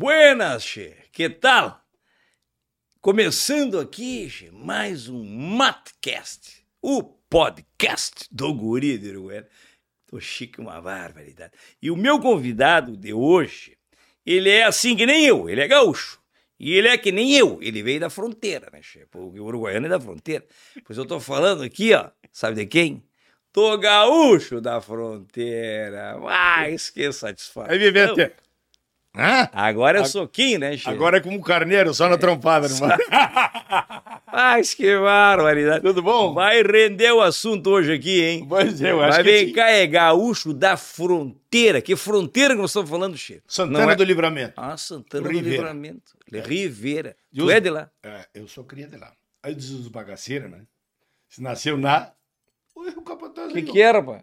Buenas, che. Que tal? Começando aqui, che, mais um Matcast, o podcast do Guri de Uruguaiana. Tô chique uma barbaridade. E o meu convidado de hoje, ele é assim que nem eu, ele é gaúcho. E ele é que nem eu, ele veio da fronteira, né, che? Porque o uruguaiano é da fronteira. Pois eu tô falando aqui, ó, sabe de quem? Tô gaúcho da fronteira. Mas que satisfação. Aí, Vivente. Hã? Agora é o soquinho, né, Che? Agora é como um carneiro, só na trompada, irmão. Mas que barbaridade. Tudo bom? Vai render o assunto hoje aqui, hein? Pois é, eu acho Vai que vem cá, é gaúcho da fronteira. Que fronteira que nós estamos falando, Che? Santana é- do Livramento. Ah, Santana do Ribeira. Livramento. Ribeira. E Tu os- é de lá? É, eu sou cria de lá. Aí diz os bagaceiros, né? Se nasceu na... O capataz O que, que é, rapaz?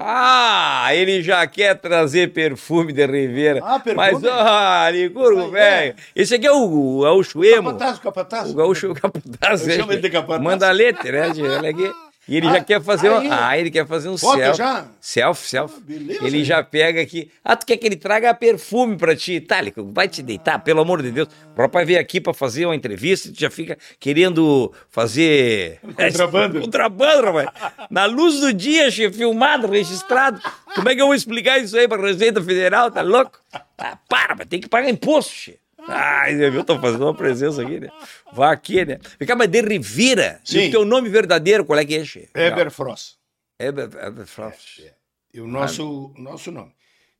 Ah, ele já quer trazer perfume de Ribeira. Ah, perfume? Mas, ó, Licurgo, Aí, velho. Esse aqui é o gaúcho O emo. capataz, o capataz. O gaúcho é o capataz. Eu chamo ele de capataz. Manda a letra, né? Olha aqui. E ele Ah, já quer fazer aí. um. Ah, ele quer fazer um Foto selfie. já? Selfie, selfie. Ah, beleza. ele já pega aqui. Ah, tu quer que ele traga perfume pra ti? Tá, Lico, vai te deitar, pelo amor de Deus. O papai veio aqui pra fazer uma entrevista e tu já fica querendo fazer. Contrabando. Contrabando, rapaz. Na luz do dia, chefe, filmado, registrado. Como é que eu vou explicar isso aí pra Receita Federal? Tá louco? Ah, para, mas tem que pagar imposto, chefe. Ai, eu tô fazendo uma presença aqui, né? Vá aqui, né? Vem cá, mas de Rivira. E Sim. o teu nome verdadeiro, qual é que é, chefe? Eberfrost. Eber, Eberfrost. E o nosso, nosso nome.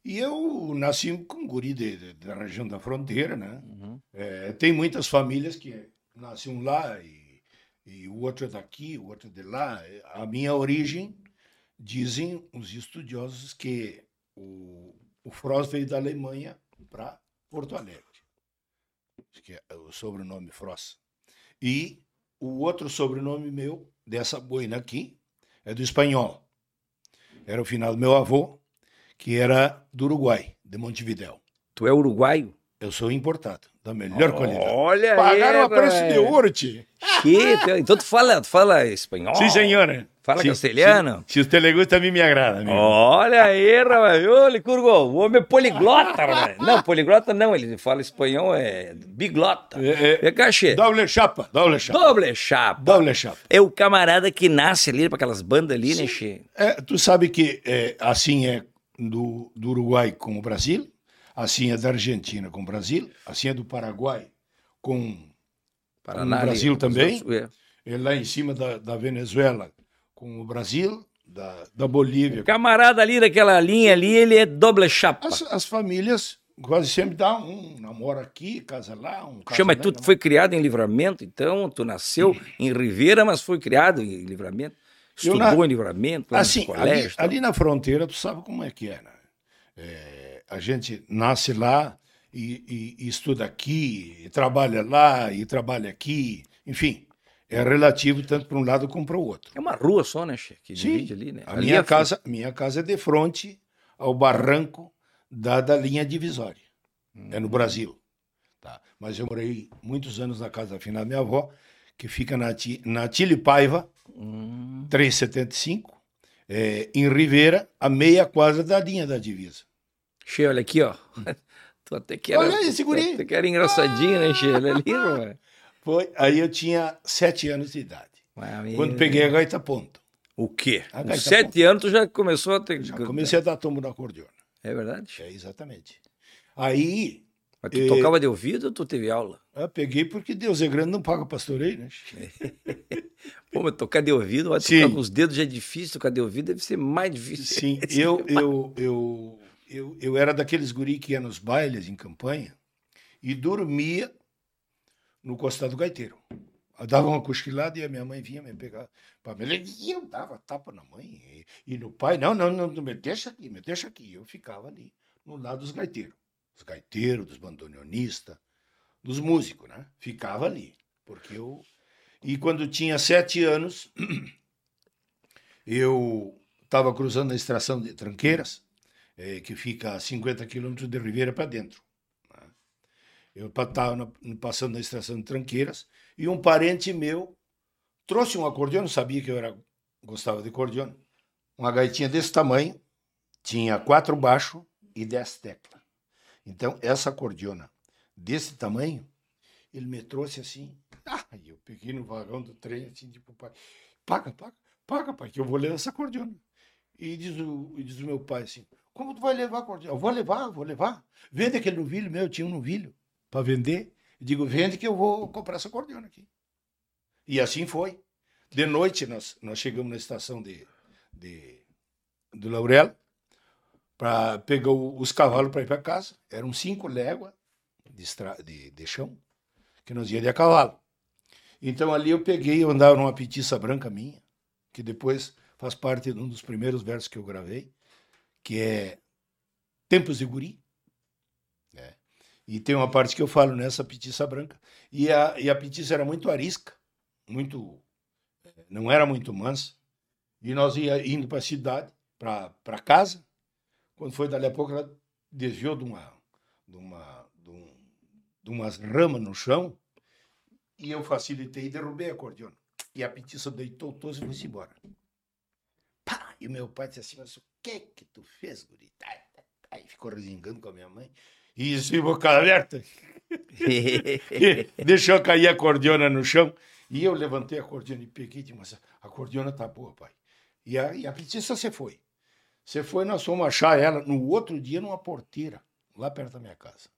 E eu nasci com um guri de, de- da região da fronteira, né? Uhum. É, tem muitas famílias que nascem um lá e, e o outro é daqui, o outro é de lá. A minha origem, dizem os estudiosos que o, o Frost veio da Alemanha para Porto Alegre. Que é o sobrenome Frost. E o outro sobrenome meu, dessa boina aqui, é do espanhol. Era o final do meu avô, que era do Uruguai, de Montevidéu. Tu é uruguaio? Eu sou importado, da melhor qualidade. Olha Pagaram aí, a preço de ouro, tio. Então tu fala, tu fala espanhol? Sim, senhora. Fala Sim, castelhano? sim. Se os telegustas me, me agrada, amigo. Olha aí, rapaz. Ô, Licurgo, o homem é poliglota, rapaz. Não, poliglota não, ele fala espanhol, é biglota. É, é. Cá, che. Doble chapa, doble chapa. Doble chapa. Doble chapa. É o camarada que nasce ali pra aquelas bandas ali, né, che? É, tu sabe que é, assim é do, do Uruguai com o Brasil, assim é da Argentina com o Brasil, assim é do Paraguai com Paraná No Brasil ali, também? é. é lá em cima da, da Venezuela com o Brasil, da, da Bolívia. O camarada ali daquela linha ali, ele é doble chapa. As, as famílias quase sempre dá um namora aqui, casa lá, um casa Chama, lá, tu não. foi criado em Livramento, então? Tu nasceu em Ribeira, mas foi criado em Livramento? Estudou na- em Livramento, Assim, ali, colégio? tal? ali na fronteira, tu sabe como é que é, né? É, a gente nasce lá e, e- e estuda aqui, e trabalha lá e trabalha aqui, enfim, é relativo tanto para um lado como para o outro. É uma rua só, né, Che? Que Sim, divide ali, né? a Ali minha é- casa, minha casa é de frente ao barranco da, da linha divisória. É no Brasil. Tá? Mas eu morei muitos anos na casa da finada minha avó, que fica na, na Tile Paiva, Hum, 375, é, em Ribeira, a meia quadra da linha da divisa. che, olha aqui, ó. Tu até que era, Olha aí, esse guri. tu até que era engraçadinho, né, Che? Olha ali, rapaz. Foi, aí eu tinha sete anos de idade. Ah, Quando peguei a gaita ponto. O quê? A Com sete anos tu já começou a ter... Já comecei a dar tombo na acordeona. É verdade? É, exatamente. Aí Mas tu Eh, tocava de ouvido ou tu teve aula? eu peguei porque Deus é grande, não paga pastoreio, né? Pô, mas tocar de ouvido, vai Sim. tocar com os dedos já é difícil, tocar de ouvido deve ser mais difícil. Sim, eu, eu, eu, eu, eu era daqueles guri que ia nos bailes em campanha e dormia no costado do gaiteiro. Eu dava uma cochilada e a minha mãe vinha me pegar para me E eu dava tapa na mãe e, e no pai. Não, não, não, não, me deixa aqui, me deixa aqui. Eu ficava ali, no lado dos gaiteiros. Dos gaiteiros, dos bandoneonistas, dos músicos, né? Ficava ali. Porque eu. E quando tinha sete anos, eu estava cruzando a extração de Tranqueiras, eh, que fica a 50 quilômetros de Ribeira para dentro. Eu estava passando na extração de Tranqueiras e um parente meu trouxe um acordeão, sabia que eu era, gostava de acordeão, uma gaitinha desse tamanho, tinha quatro baixos e dez teclas. Então, essa acordeona desse tamanho, ele me trouxe assim. Ah, eu peguei no vagão do trem, assim, tipo, pai, paga, paga, paga, pai, que eu vou levar essa acordeona. E diz o, e diz o meu pai assim, como tu vai levar a acordeona? Eu vou levar, vou levar. Vende aquele novilho meu, eu tinha um novilho para vender. Eu digo, vende que eu vou comprar essa acordeona aqui. E assim foi. De noite, nós, nós chegamos na estação de, de, do Laurel, para pegar os cavalos para ir para casa. Eram cinco léguas de, de, de chão que nós íamos de a cavalo. Então ali eu peguei, eu andava numa petiça branca minha, que depois faz parte de um dos primeiros versos que eu gravei, que é Tempos de Guri. E tem uma parte que eu falo nessa petiça branca. E a, e a petiça era muito arisca, muito não era muito mansa. E nós ia indo para a cidade, para casa. Quando foi dali a pouco, ela desviou de uma, de uma, de, um, de umas ramas no chão. E eu facilitei e derrubei a acordeona. E a petiça deitou todos e foi embora. Pá! E meu pai disse assim, mas o que que tu fez, guri? Aí ficou resingando com a minha mãe. E isso, boca aberta. Deixou cair a acordeona no chão. E eu levantei a cordiona e peguei e disse, mas a cordiona tá boa, pai. E a, e a petista você foi. Você foi, nós fomos achar ela no outro dia numa porteira, lá perto da minha casa.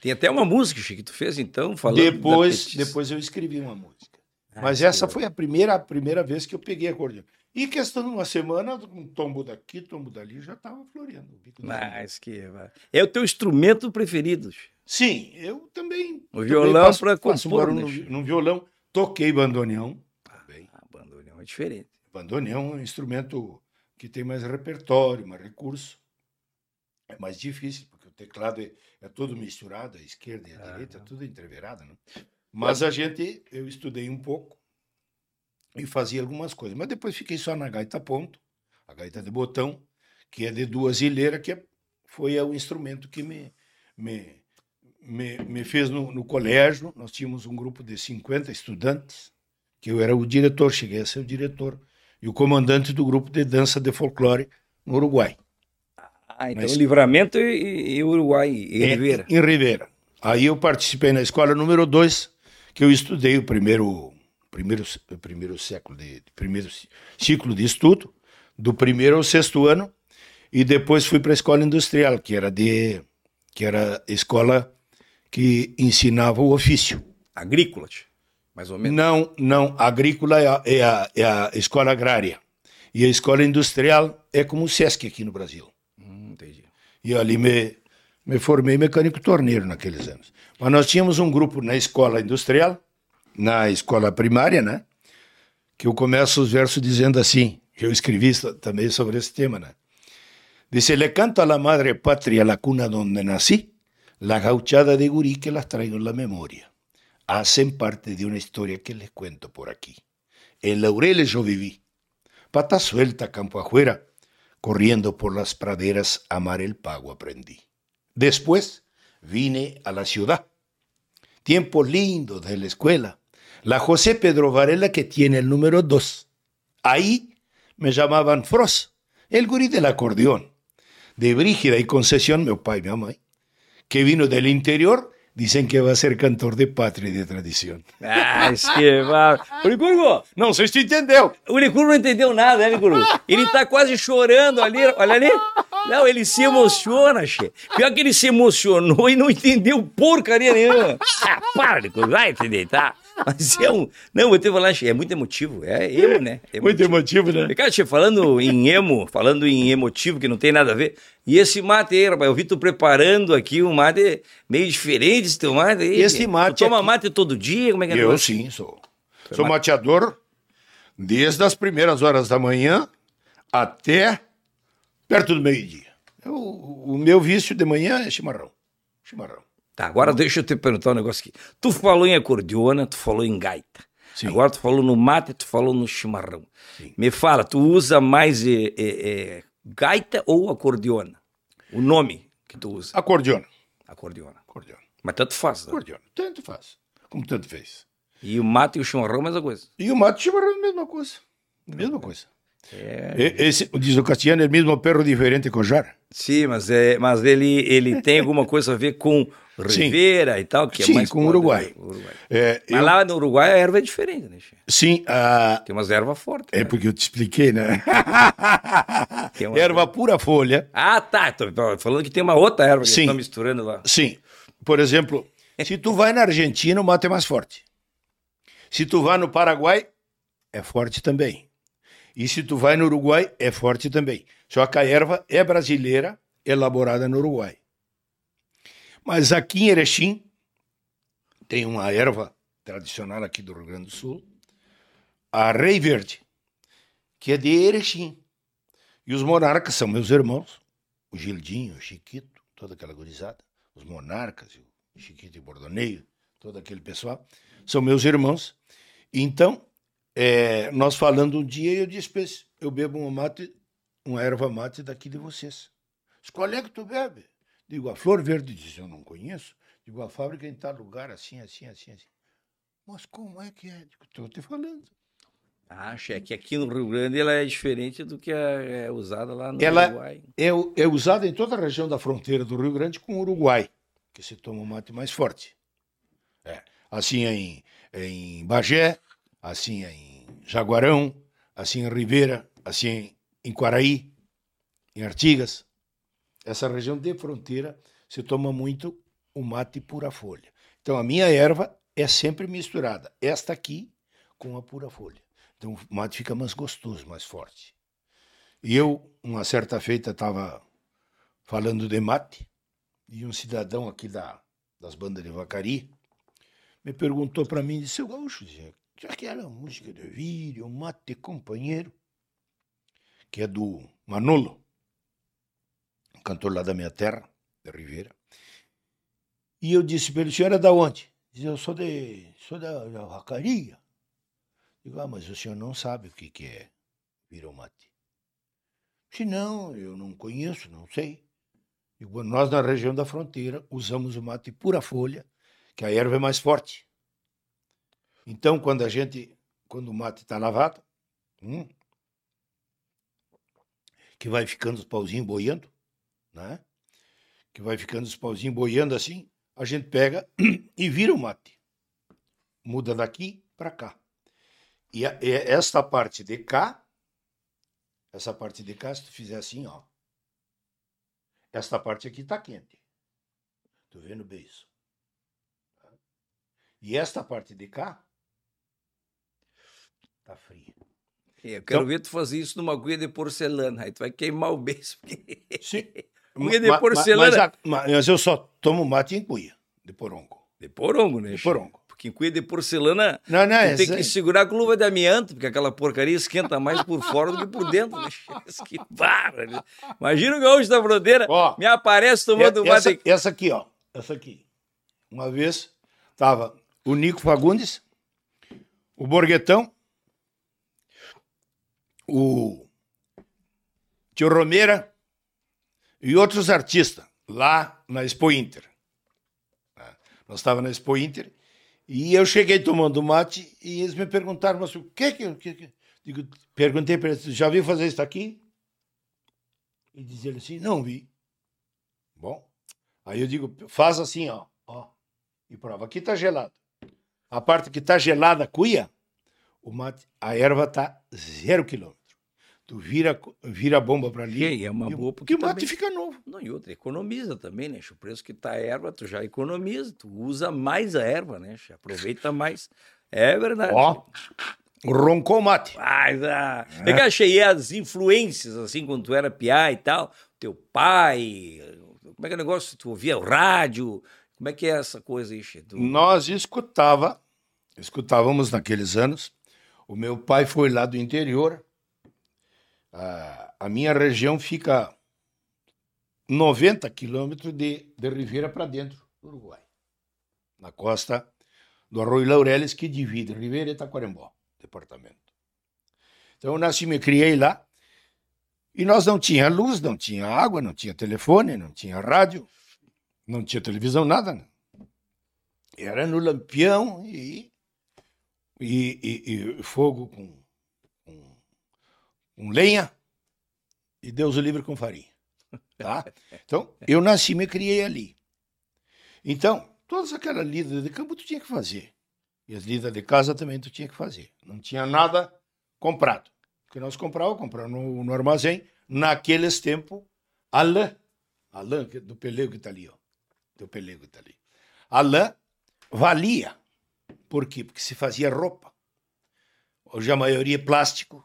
Tem até uma música, Chico, que tu fez então, falando Depois, depois eu escrevi uma música. Ah, Mas essa foi a primeira, a primeira vez que eu peguei a cordiona. E questão de uma semana, um tombo daqui, tombo dali, já estava floreando. Mas que... É o teu instrumento preferido? Sim, eu também. O violão para compor. No, no violão. Toquei bandoneão. Também. Ah, bandoneão é diferente. Bandoneão é um instrumento que tem mais repertório, mais recurso. É mais difícil, porque o teclado é, é todo misturado, a esquerda e a ah, direita, não. tudo entreverado. Né? Mas a gente, eu estudei um pouco e fazia algumas coisas. Mas depois fiquei só na gaita ponto, a gaita de botão, que é de duas ilheiras, que é, foi o instrumento que me, me me, me fez no, no, colégio, nós tínhamos um grupo de 50 estudantes, que eu era o diretor, cheguei a ser o diretor, e o comandante do grupo de dança de folclore no Uruguai. Ah, então Mas, Livramento e, e Uruguai, e em Ribeira. Em, em Ribeira. Aí eu participei na escola número 2, que eu estudei o primeiro, primeiro, primeiro século, de, primeiro ciclo de estudo, do primeiro ao sexto ano, e depois fui para a escola industrial, que era de que era escola que ensinava o ofício. Agrícola, mais ou menos? Não, não. Agrícola é a, é a, é a escola agrária. E a escola industrial é como o SESC aqui no Brasil. Hum, entendi. E ali me, me formei mecânico torneiro naqueles anos. Mas nós tínhamos um grupo na escola industrial, na escola primária, né? Que eu começo os versos dizendo assim, eu escrevi também sobre esse tema, né? Dice, le canto a la madre patria, la cuna donde nací, La gauchada de gurí que las traigo en la memoria hacen parte de una historia que les cuento por aquí. En Laureles yo viví, pata suelta campo afuera, corriendo por las praderas a mar el pago aprendí. Después vine a la ciudad. Tiempos lindos de la escuela. La José Pedro Varela que tiene el número dos. Ahí me llamaban Fros, el gurí del acordeón. De Brígida y Concesión, mi papá y mi mamá que vino del interior, dizem que vai ser cantor de pátria e de tradição. Ah, que va. Licurgo, não tu entendeu. O Licurgo não entendeu nada, né, Licurgo? Ele tá quase chorando ali, olha ali. Não, ele se emociona, che. Pior que ele se emocionou e não entendeu porcaria nenhuma. Ah, para, Licurgo, vai entender, tá? Mas é um. Não, vou te falar, é muito emotivo. É emo, né? Emotivo. Muito emotivo, né? Cara, che, falando em emo, falando em emotivo, que não tem nada a ver. E esse mate aí, rapaz, eu vi tu preparando aqui um mate meio diferente, esse teu mate aí. Esse mate. Tu toma aqui... mate todo dia? Como é que é? Eu sim, sou. Sou mate... mateador desde as primeiras horas da manhã até perto do meio-dia. O, o meu vício de manhã é chimarrão. Chimarrão. Tá, agora deixa eu te perguntar um negócio aqui. Tu falou em acordeona, tu falou em gaita. Sim. Agora tu falou no mate, tu falou no chimarrão. Sim. Me fala, tu usa mais é, é, é, gaita ou acordeona? O nome que tu usa? Acordeona. Acordeona. Acordeona. Mas tanto faz, né? Acordeona. Tanto faz. Como tanto fez. E o mate e o chimarrão, mesma coisa? E o mate e o chimarrão, mesma coisa. Mesma coisa. E- Esse, diz o Castiano, é o mesmo perro diferente cojar. Sim, mas, é, mas ele, ele tem alguma coisa a ver com Sim. Rivera e tal, que Sim, é mais com podre, Uruguai. né? Uruguai. É, Mas eu- lá no Uruguai a erva é diferente, né? che? sim, Tem umas ervas fortes. é né? porque eu te expliquei, né? Uma- Erva pura folha. Ah, tá. Tô, falando que tem uma outra erva que Sim. estão misturando lá. Sim. Por exemplo, se tu vai na Argentina, o mato é mais forte. Se tu vai no Paraguai, é forte também. E se tu vai no Uruguai, é forte também. Só que a erva é brasileira, elaborada no Uruguai. Mas aqui em Erechim, tem uma erva tradicional aqui do Rio Grande do Sul, a Rei Verde, que é de Erechim. E os monarcas são meus irmãos, o Gildinho, o Chiquito, toda aquela gurizada, os monarcas, o Chiquito e Bordoneio, todo aquele pessoal, são meus irmãos. Então, é, nós falando um dia, eu disse para eu bebo uma mate, uma erva mate daqui de vocês. Diz, Qual é que tu bebe? Digo, a Flor Verde. Diz, eu não conheço. Digo, a fábrica em tal lugar, assim, assim, assim, assim. Mas como é que é? Digo, estou te falando. Acho é que aqui no Rio Grande ela é diferente do que é, é usada lá no Ela- Uruguai. é, é usada em toda a região da fronteira do Rio Grande com o Uruguai, que se toma um mate mais forte. É. Assim é em, é em Bagé, assim é em Jaguarão, assim em Ribeira, assim em, em Quaraí, em Artigas. Essa região de fronteira se toma muito o mate pura folha. Então a minha erva é sempre misturada, esta aqui com a pura folha. Então o mate fica mais gostoso, mais forte. E eu, uma certa feita, estava falando de mate, e um cidadão aqui da, das bandas de Vacari me perguntou para mim, disse, seu gaúcho, disse, aquela música de vídeo, mate companheiro, que é do Manolo, um cantor lá da minha terra, de Ribeira. E eu disse para ele, o senhor é da onde? Diz, eu sou, de, sou da, da Vacaria. Digo, ah, mas o senhor não sabe o que, que é viromate. Se não, eu não conheço, não sei. Digo, nós na região da fronteira usamos o mate pura folha, que a erva é mais forte. Então, quando a gente, quando o mate está lavado, hum, que vai ficando os pauzinhos boiando, né? Que vai ficando os pauzinhos boiando assim, a gente pega e vira o mate. Muda daqui para cá. E a- e esta parte de cá, essa parte de cá, se tu fizer assim, ó. Esta parte aqui tá quente. Tu vendo bem isso? E esta parte de cá tá fria. Eu quero Então- ver tu fazer isso numa agulha de porcelana. Aí tu vai queimar o beijo. porque- Sim. Cuia de porcelana. Mas, mas eu só tomo mate em cuia, de porongo. De porongo, né? De porongo. Porque em cuia de porcelana Não, não, tu tem que segurar com luva de amianto, porque aquela porcaria esquenta mais por fora do que por dentro. Né? que barra. né? Imagina o gaúcho da fronteira, Ó, me aparece tomando É- essa, mate. essa aqui, ó. Essa aqui. Uma vez tava o Nico Fagundes, o Borguetão, o Tio Romeira e outros artistas lá na Expo Inter. Ah, Nós estávamos na Expo Inter e eu cheguei tomando mate e eles me perguntaram, mas o que que... o que. Digo, perguntei para eles, já viu fazer isso aqui? E diz ele assim, não vi. Bom, aí eu digo, faz assim, ó, ó, e prova. Aqui tá gelado. A parte que tá gelada, cuia, o mate, a erva tá zero quilômetro. Tu vira, vira a bomba para ali. Que é uma e boa, porque e o mate fica novo. Não, e outra, economiza também, né? O preço que tá a erva, tu já economiza, tu usa mais a erva, né? Aproveita mais. É verdade. Ó, roncou o mate. Mas, ah, é. que eu achei as influências, assim, quando tu era piá e tal, teu pai, como é que é o negócio? Tu ouvia o rádio, como é que é essa coisa aí, che? Tu- Nós escutava, escutávamos naqueles anos. O meu pai foi lá do interior. A, a minha região fica 90 quilômetros de, de Ribeira para dentro do Uruguai. Na costa do Arroio Laureles, que divide Ribeira e Taquarembó, departamento. Então eu nasci e me criei lá. E nós não tinha luz, não tinha água, não tinha telefone, não tinha rádio, não tinha televisão, nada. Né? Era no lampião e, e, e- e fogo com, com, lenha e Deus o livre com farinha. Tá? Então, eu nasci e me criei ali. Então, todas aquelas lidas de campo tu tinha que fazer. E as lidas de casa também tu tinha que fazer. Não tinha nada comprado. O que nós comprávamos, comprávamos no, no armazém. Naqueles tempos, a lã, a lã que- do pelego que está ali, ó. Do pelego que está ali. A lã valia. Por quê? Porque se fazia roupa. Hoje a maioria é plástico,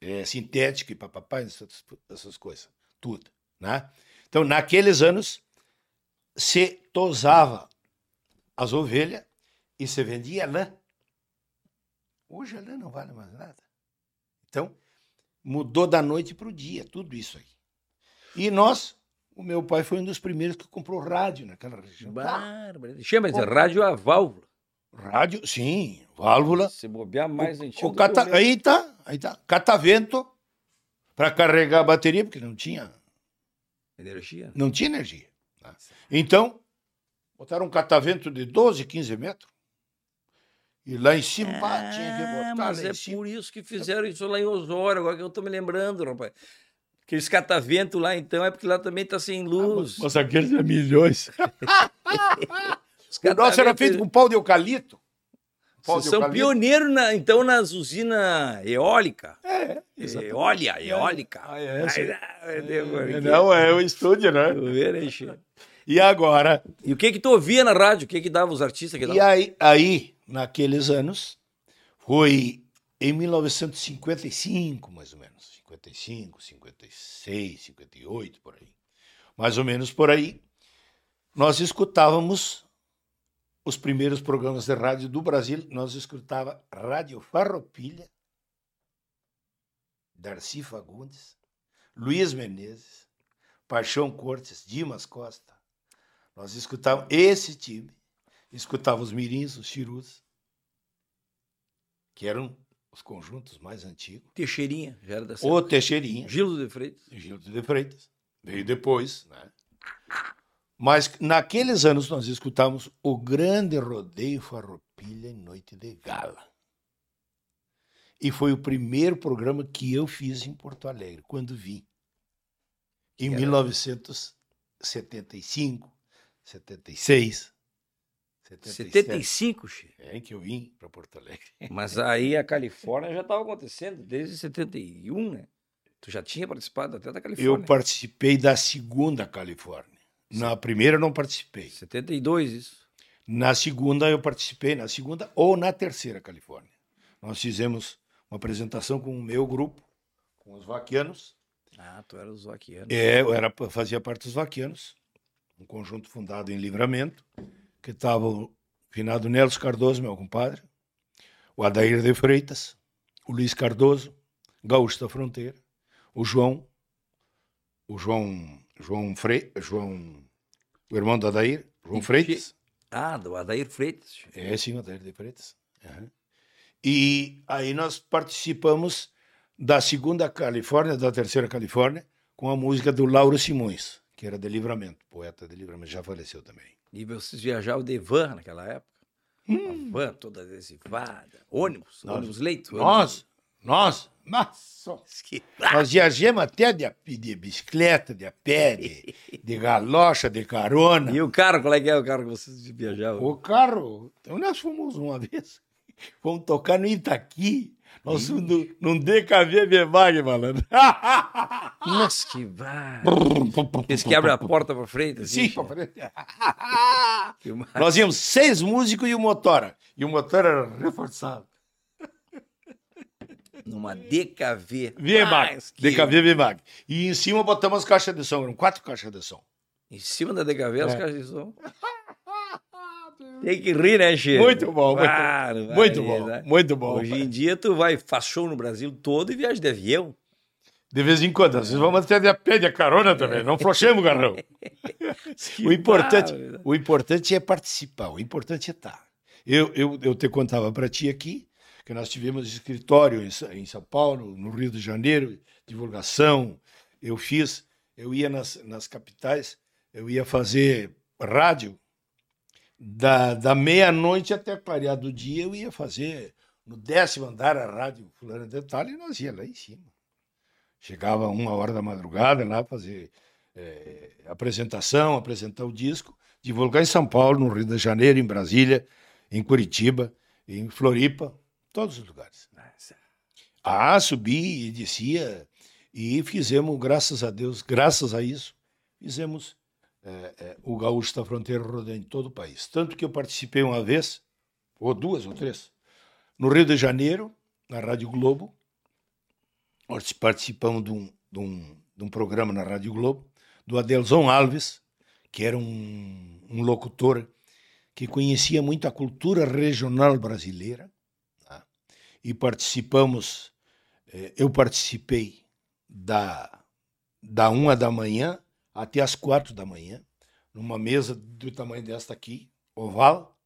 é sintético e papapá, essas, essas coisas. Tudo. Né? Então, naqueles anos, se tosava as ovelhas e se vendia lã. Hoje a lã não vale mais nada. Então, mudou da noite para o dia, tudo isso aí. E nós, o meu pai foi um dos primeiros que comprou rádio naquela região. Bárbaro. Chama de rádio a válvula. Rádio, sim, válvula. Se bobear mais antigo. O cata... que o meu. Aí tá, aí tá. Catavento para carregar a bateria, porque não tinha, Energia. não tinha energia. né? Então, botaram um catavento de 12, 15 metros. E lá em cima, pá, tinha que Ah, botar mas é por isso que fizeram isso lá em Osório, agora que eu tô me lembrando, rapaz. Aqueles catavento lá, então, é porque lá também tá sem luz. Mas aqueles é milhões. O nosso era feito com pau de eucalipto. Vocês são eucalipto. pioneiros, na- então, nas usinas eólicas. É, exatamente. Eólia, eólica. Ah, é, que- Não, é o estúdio, né? E agora, E o que que tu ouvia na rádio? O que que dava os artistas que e aí, aí, naqueles anos, foi em 1955, mais ou menos. 55, 56, 58, por aí. Mais ou menos por aí. Nós escutávamos os primeiros programas de rádio do Brasil. Nós escutava Rádio Farroupilha, Darcy Fagundes, Luiz Menezes, Paixão Cortes, Dimas Costa. Nós escutávamos esse time. Escutávamos os mirins, os chirus, que eram os conjuntos mais antigos. Teixeirinha, já era da O Teixeirinha, Gildo de Freitas. Gildo de Freitas, veio depois, né? Mas naqueles anos nós escutávamos o grande rodeio Farroupilha em Noite de Gala. E foi o primeiro programa que eu fiz em Porto Alegre, quando vim. Em era? 1975, 76, 77. 75, Chico. É que eu vim para Porto Alegre. Mas aí a Califórnia já estava acontecendo desde 71, né? Tu já tinha participado até da Califórnia. Eu participei da segunda Califórnia. Na primeira eu não participei. 72, isso. Na segunda eu participei, na segunda ou na terceira Califórnia. Nós fizemos uma apresentação com o meu grupo, com os vaquianos. Ah, tu era os vaquianos. É, eu era, fazia parte dos vaquianos, um conjunto fundado em Livramento, que estava o finado Nelson Cardoso, meu compadre, o Adair de Freitas, o Luiz Cardoso, Gaúcho da Fronteira, o João, o João, João Fre, João, o irmão do Adair, João Freitas. Ah, do Adair Freitas. É, sim, o Adair de Freitas. Aham. E aí nós participamos da segunda Califórnia, da terceira Califórnia, com a música do Lauro Simões, que era de Livramento, poeta de Livramento, já faleceu também. E vocês viajavam de van naquela época? Uma van toda adesivada. Ônibus, Nós- ônibus leito. Nós, nós, nossa, que- nós viajamos até de, de bicicleta, de a pé, de, de galocha, de carona. E o carro, qual é que é o carro que vocês viajavam? O carro, então nós fomos uma vez, fomos tocar no Itaqui, nós fomos no- num DKV Bemag, malandro. Nossa, que vai. Esse que abre a porta pra frente. assim, Sim, pra frente. Nós íamos seis músicos e o motora. E o motor era reforçado. Numa DKV. VMAG. DKV VMAG. E em cima botamos as caixas de som. Eram quatro caixas de som. Em cima da DKV, as É. caixas de som. Tem que rir, né, Chico? Muito bom, muito Claro, Muito bom, né? muito bom. Hoje em dia, tu vai, faz show no Brasil todo e viaja de avião. De vez em quando. Às vezes vamos até de a pé de a carona também. Não flochemos garrão. O importante, o importante é participar. O importante é estar. Eu, eu, eu te contava para ti aqui que nós tivemos escritório em, São Paulo, no Rio de Janeiro, divulgação. Eu fiz, eu ia nas, nas capitais, eu ia fazer rádio da, da meia-noite até clarear do dia. Eu ia fazer no décimo andar a rádio fulana de tal e nós ia lá em cima. Chegava uma hora da madrugada lá fazer é, apresentação, apresentar o disco, divulgar em São Paulo, no Rio de Janeiro, em Brasília, em Curitiba, em Floripa, todos os lugares. Ah, subi e descia e fizemos, graças a Deus, graças a isso, fizemos é, é, o Gaúcho da Fronteira rodando em todo o país. Tanto que eu participei uma vez, ou duas ou três, no Rio de Janeiro, na Rádio Globo. Nós participamos de um, de um, de um programa na Rádio Globo, do Adelson Alves, que era um, um locutor que conhecia muito a cultura regional brasileira. E participamos, eh, eu participei da, da uma da manhã até as quatro da manhã, numa mesa do tamanho desta aqui, oval,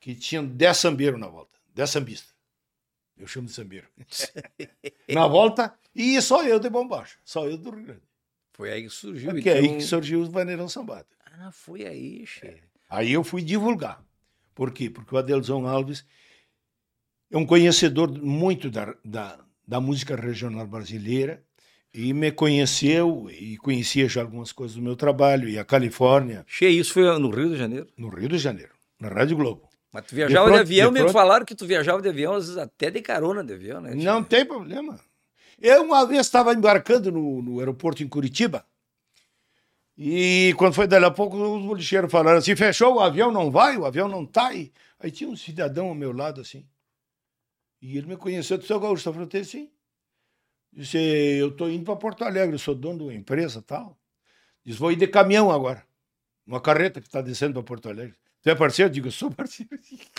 que tinha dez sambeiros na volta, dez sambistas. Eu chamo de sambeiro. na volta, e só eu de bombacha, só eu do Rio Grande. Foi aí que surgiu. Porque então... aí que surgiu o Vaneirão Sambado. Ah, foi aí, chefe. Aí eu fui divulgar. Por quê? Porque o Adelson Alves é um conhecedor muito da, da, da música regional brasileira e me conheceu e conhecia já algumas coisas do meu trabalho, e a Califórnia. Cheio, isso foi no Rio de Janeiro? No Rio de Janeiro, na Rádio Globo. Mas tu viajava de, pronto, de avião, de me falaram que tu viajava de avião, às vezes até de carona de avião, né? Não tem problema. Eu uma vez estava embarcando no, no, aeroporto em Curitiba, e quando foi dali a pouco, os bolicheiros falaram assim: fechou, o avião não vai, o avião não tá. Aí tinha um cidadão ao meu lado assim. E ele me conheceu do seu Gaúcho da Fronteira, sim. Disse, eu estou indo para Porto Alegre, eu sou dono de uma empresa tal. Diz, vou ir de caminhão agora. Uma carreta que está descendo para Porto Alegre. Você é parceiro? Eu digo, eu sou parceiro.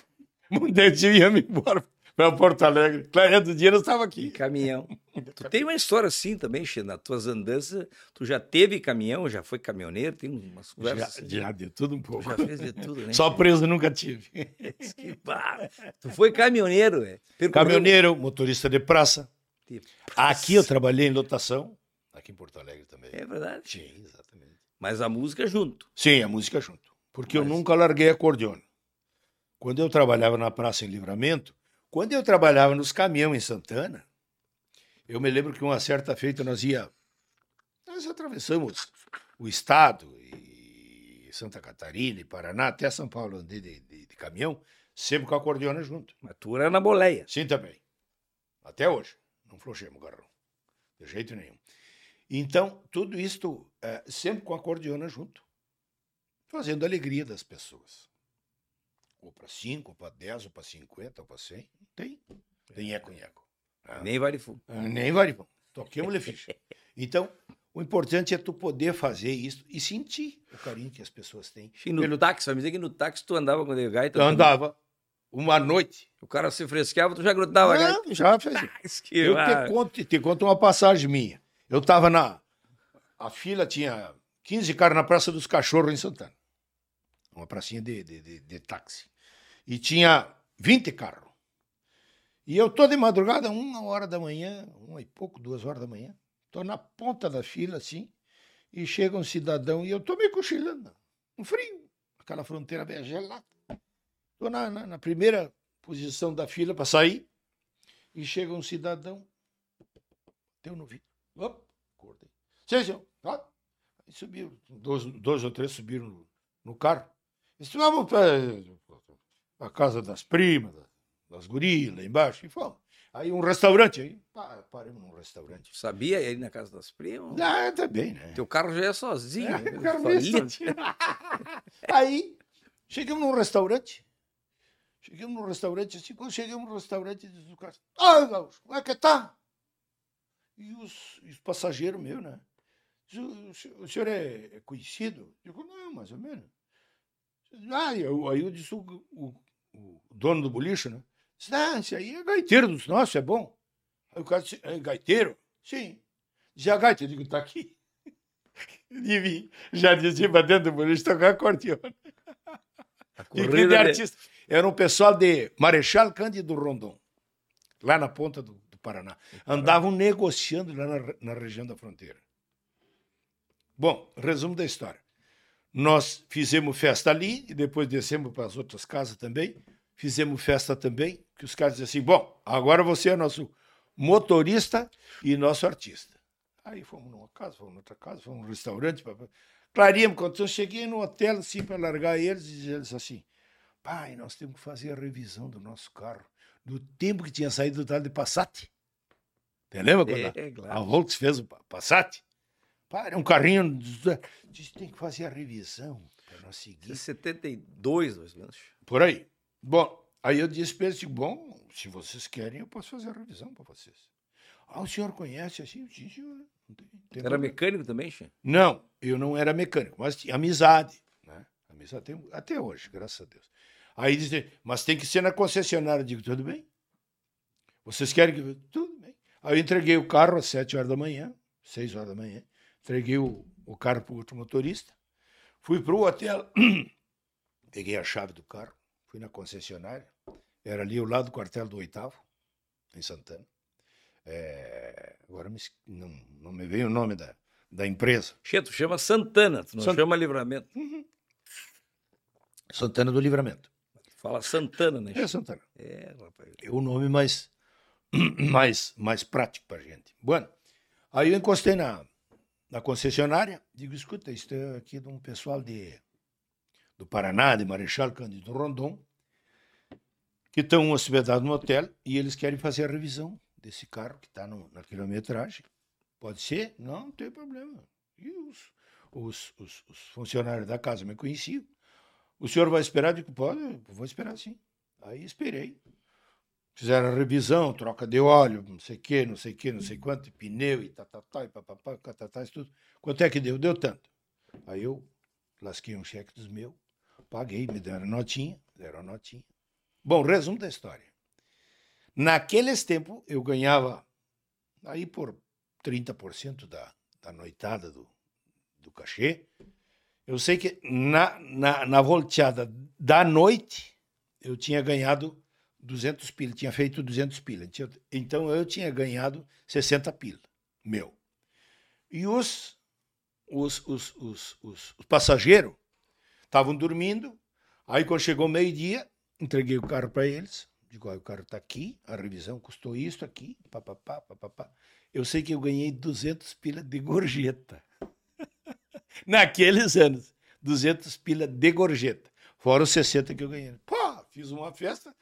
Mudei de ia me embora para Porto Alegre. Claro, do dinheiro eu estava aqui. Caminhão. tu tem uma história assim também, Xê, nas tuas andanças. Tu já teve caminhão, já foi caminhoneiro, tem umas conversas. Já, assim, já de tudo um pouco. Tu já fez de tudo, né? Só preso nunca tive. que Tu foi caminhoneiro, é? Caminhoneiro, motorista de praça. De praça. Aqui eu trabalhei em lotação, aqui em Porto Alegre também. É verdade? Sim, exatamente. Mas a música junto. Sim, a música junto. Porque Mas... eu nunca larguei acordeone. Quando eu trabalhava na Praça em Livramento, quando eu trabalhava nos caminhões em Santana, eu me lembro que uma certa feita nós ia. Nós atravessamos o estado e Santa Catarina e Paraná até São Paulo andei de, de, de caminhão, sempre com a acordeona junto. Mas tu era na boleia. Sim, também. Até hoje. Não flochemos garrão. De jeito nenhum. Então, tudo isto é, sempre com a acordeona junto. Fazendo a alegria das pessoas ou para 5, ou para 10, ou para 50, ou para 100. Não tem. Tem eco-eco. Ah. Nem vale fundo. Ah, nem vale fundo. Toquemos-lhe ficha. Então, o importante é tu poder fazer isso e sentir o carinho que as pessoas têm. E no Pelo... táxi, vai me dizer que no táxi tu andava com o gaita? Eu andava. Uma noite. O cara se frescava, tu já grudava Não, a gaita? já fez. Eu te conto, te conto uma passagem minha. Eu estava na... A fila tinha 15 caras na Praça dos Cachorros, em Santana. Uma pracinha de, de, de, de táxi e tinha 20 carros. E eu tô de madrugada, uma hora da manhã, uma e pouco, duas horas da manhã, tô na ponta da fila assim, e chega um cidadão e eu tô me cochilando, um frio, aquela fronteira bem gelada. Tô na, na, na primeira posição da fila para sair, e chega um cidadão, deu no vidro, opa, acordei. Sim, senhor, ah. Aí subiram, dois, dois ou três subiram no, no carro. Disse, vamos para a casa das primas, das gurias lá embaixo, e fomos. Aí um restaurante, aí paramos num restaurante. Sabia aí na casa das primas? Ah, também, né? Teu carro já é sozinho. É, né? carro aí chegamos num restaurante. Chegamos num restaurante, assim, quando chegamos no restaurante, diz o cara, ah, Gaúcho, como é que tá? E os, os passageiros meus, né? O, o senhor é, é conhecido? Eu digo, não, mais ou menos. Ah, eu, aí eu disse, o, o, o dono do boliche, né? Disse, ah, esse aí é gaiteiro dos nossos, é bom. Aí o cara disse, é gaiteiro? Sim. Diz, a gaita, eu digo, tá aqui. E já dizia pra dentro do boliche tocar acordeona. E que de artista. Era um pessoal de Marechal Cândido Rondon, lá na ponta do, do Paraná. Andavam negociando lá na, na região da fronteira. Bom, resumo da história. Nós fizemos festa ali e depois descemos para as outras casas também. Fizemos festa também, que os caras diziam assim: bom, agora você é nosso motorista e nosso artista. Aí fomos numa casa, fomos noutra casa, fomos num restaurante. Pra... Claríamos, quando eu cheguei no hotel, assim, para largar eles, e eles assim, pai, nós temos que fazer a revisão do nosso carro, do tempo que tinha saído do tal de Passat. Você lembra quando É, a, claro. a Volks fez o Pa- Passat? Pá, era um carrinho, disse, tem que fazer a revisão para nós seguir. 72, mais ou menos. Por aí. Bom, aí eu disse para eles, digo, bom, se vocês querem, eu posso fazer a revisão para vocês. Ah, o senhor conhece assim? Eu disse, "Sim, senhor. Não tem, tem Era problema." mecânico também, Che? Não, eu não era mecânico, mas tinha amizade. Né? Amizade tem, até hoje, graças a Deus. Aí disse, mas tem que ser na concessionária. Eu digo, tudo bem. Vocês querem que. Tudo bem. Aí eu entreguei o carro às sete horas da manhã, seis horas da manhã. Entreguei o, o carro para o outro motorista. Fui para o hotel, peguei a chave do carro, fui na concessionária. Era ali ao lado do quartel do oitavo, em Santana. É, agora me não, não me veio o nome da, da empresa. Che, tu chama Santana, tu não Sant- chama Livramento. Santana do Livramento. Fala Santana, né? É? Santana. É, rapaz. É o nome mais, mais, mais prático para gente. Bueno, aí eu encostei na, na concessionária, digo, escuta, isso é aqui de um pessoal de, do Paraná, de Marechal Cândido Rondon, que estão hospedados no hotel e eles querem fazer a revisão desse carro que está na quilometragem. Pode ser? Não, não tem problema. E os, os, os, os funcionários da casa me conheciam. O senhor vai esperar? Digo, pode, vou esperar sim. Aí esperei. Fizeram revisão, troca de óleo, não sei o quê, não sei o quê, não sei quanto, e pneu e tá, tá, tá, e papapá, catatá, isso tudo. Quanto é que deu? Deu tanto. Aí eu lasquei um cheque dos meus, paguei, me deram notinha, deram notinha. Bom, resumo da história. Naqueles tempos, eu ganhava aí por 30% da, da noitada do, do cachê. Eu sei que na, na, na volteada da noite, eu tinha ganhado 200 pila, tinha feito 200 pila. Então eu tinha ganhado 60 pila, meu. E os, os, os, os, os, os passageiros estavam dormindo. Aí quando chegou meio-dia, entreguei o carro para eles. Digo, "Olha, o carro está aqui, a revisão custou isso aqui, papapá, papapá. Eu sei que eu ganhei 200 pila de gorjeta. Naqueles anos, 200 pila de gorjeta. Fora os 60 que eu ganhei. Pô, fiz uma festa.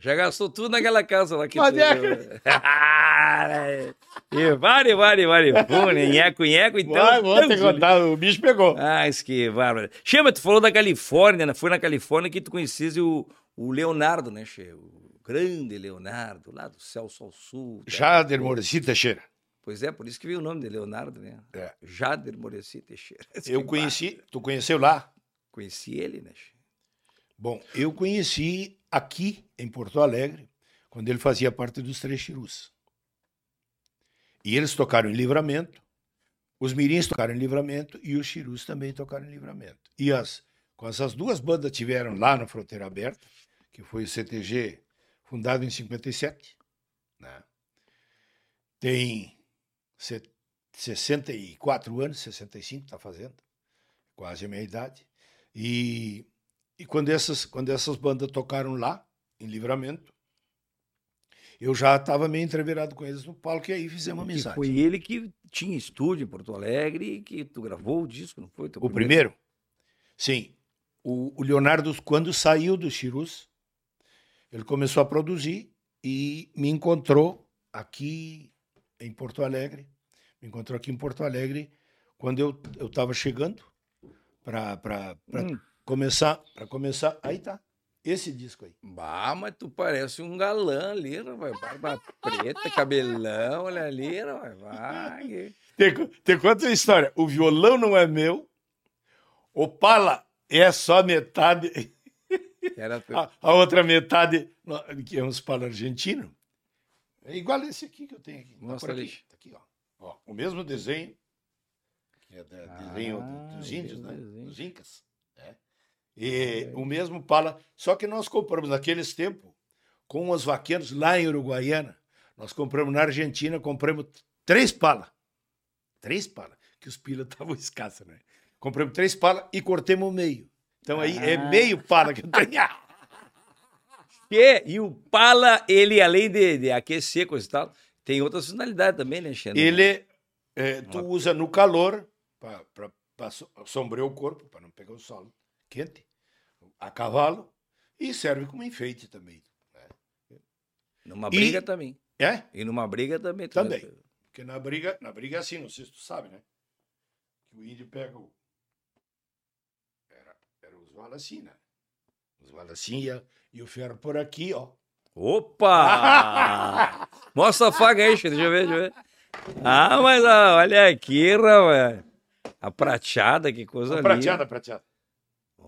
Já gastou tudo naquela casa lá que Mas tu... é e vale, vale, vale. Pô, nheco, nheco, então... Vai, vou te Deus o contar, o bicho pegou. Ah, isso que bárbaro. Chama, tu falou da Califórnia, né? Foi na Califórnia que tu conhecesse o, o Leonardo, né, Che? O grande Leonardo, lá do Celso ao Sul. tá? Jader Moreci Teixeira. Pois é, por isso que veio o nome de Leonardo, né? É. Jader Moreci Teixeira. Eu Que conheci, tu conheceu lá? bárbaro. Conheci ele, né, Che? Bom, eu conheci aqui em Porto Alegre, quando ele fazia parte dos Três Chirus. E eles tocaram em Livramento, os Mirins tocaram em Livramento e os Chirus também tocaram em Livramento. E as, com essas duas bandas tiveram lá na Fronteira Aberta, que foi o CTG fundado em 57, né? tem se- 64 anos, 65 está fazendo, quase a minha idade. E, e quando, essas, quando essas bandas tocaram lá, em Livramento, eu já estava meio entreverado com eles no palco e aí fizemos Que amizade. foi ele que tinha estúdio em Porto Alegre e que tu gravou o disco, não foi? O primeiro? Sim. O, o Leonardo, quando saiu do Chirus, ele começou a produzir e me encontrou aqui em Porto Alegre. Me encontrou aqui em Porto Alegre quando eu estava chegando para Hum. Começar. Para começar. Aí tá. Esse disco aí. Bah, mas tu parece um galã ali, rapaz. Barba preta, cabelão, olha ali, rapaz. Vai. Te, te conto a história. O violão não é meu. O pala é só metade. Era tu. A, a outra metade, que é uns pala argentino. É igual esse aqui que eu tenho aqui. Tá Mostra ali. aqui. Tá aqui, ó. Ó, O mesmo desenho. Que é da- Ah, desenho do- dos índios, né? desenho. Dos incas. E o mesmo pala. Só que nós compramos naqueles tempos, com os vaqueiros lá em Uruguaiana. Nós compramos na Argentina, compramos três pala. Três pala. Que os pilas estavam escassos, né? Compramos três pala e cortemos o meio. Então aí é Ah. meio pala que eu tenho. E, e o Pala, ele, além de, de aquecer coisa e tal, tem outra finalidade também, né, Xandro? Ele, É, tu Uma- usa no calor para sombrear o corpo, para não pegar o sol quente, a cavalo, e serve como enfeite também. Numa E- briga também. É? E numa briga também. Também. Porque na briga, na briga é assim, não sei se tu sabe, né? Que o índio pega o. Era, era os valas assim, né? Os valas assim e, a- e o ferro por aqui, ó. Opa! Mostra a faca aí, deixa eu ver, deixa eu ver. Ah, mas ah, olha aqui, rapaz. A prateada, que coisa linda. prateada, prateada.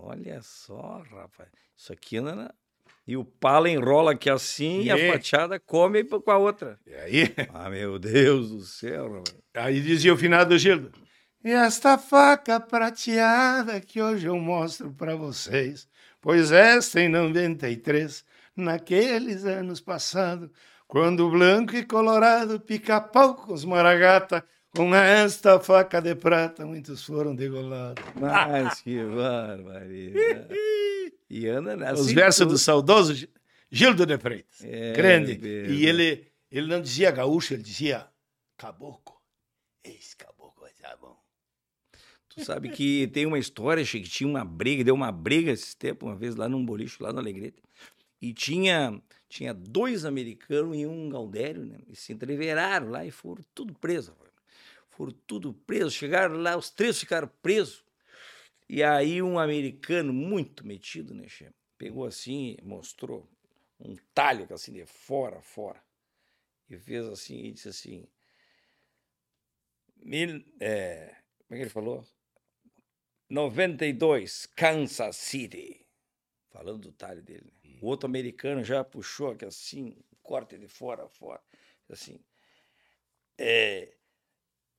Olha só, rapaz. Isso aqui não é... E o pala enrola aqui assim e a É. prateada come com a outra. E aí, Ah, meu Deus do céu, rapaz. aí dizia o finado Gildo. E esta faca prateada que hoje eu mostro para vocês, pois esta em 93, naqueles anos passados, quando o branco e colorado pica-pau com os maragata, com esta faca de prata muitos foram degolados. Mas que barbaridade. E anda nessa. Os versos do saudoso Gi- Gildo de Freitas. É, Grande. mesmo. E ele, ele não dizia gaúcho, ele dizia caboclo. Esse caboclo é bom. Tu sabe que tem uma história, que tinha uma briga, deu uma briga esse tempo, uma vez lá num boliche, lá no Alegrete. E tinha, tinha dois americanos e um gaudério, né? E se entreveraram lá e foram tudo presos. Foram tudo presos. Chegaram lá, os três ficaram presos. E aí um americano muito metido, né, Che? Pegou assim, mostrou um talho assim de fora, fora. E fez assim, e disse assim... Mil, é, como é que ele falou? 92, Kansas City. Falando do talho dele. Né? O outro americano já puxou aqui assim, um corte de fora fora. Assim. É,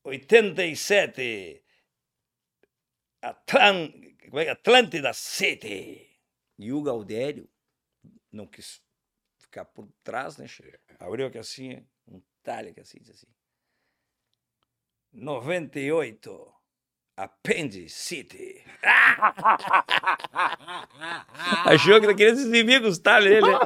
87, Atlan, é é? Atlântida City. E o Gaudério não quis ficar por trás, né? Abriu aqui assim, um talho aqui assim, disse assim. 98, Appendix City. Achou que não queria se exibir com os talhos dele. né?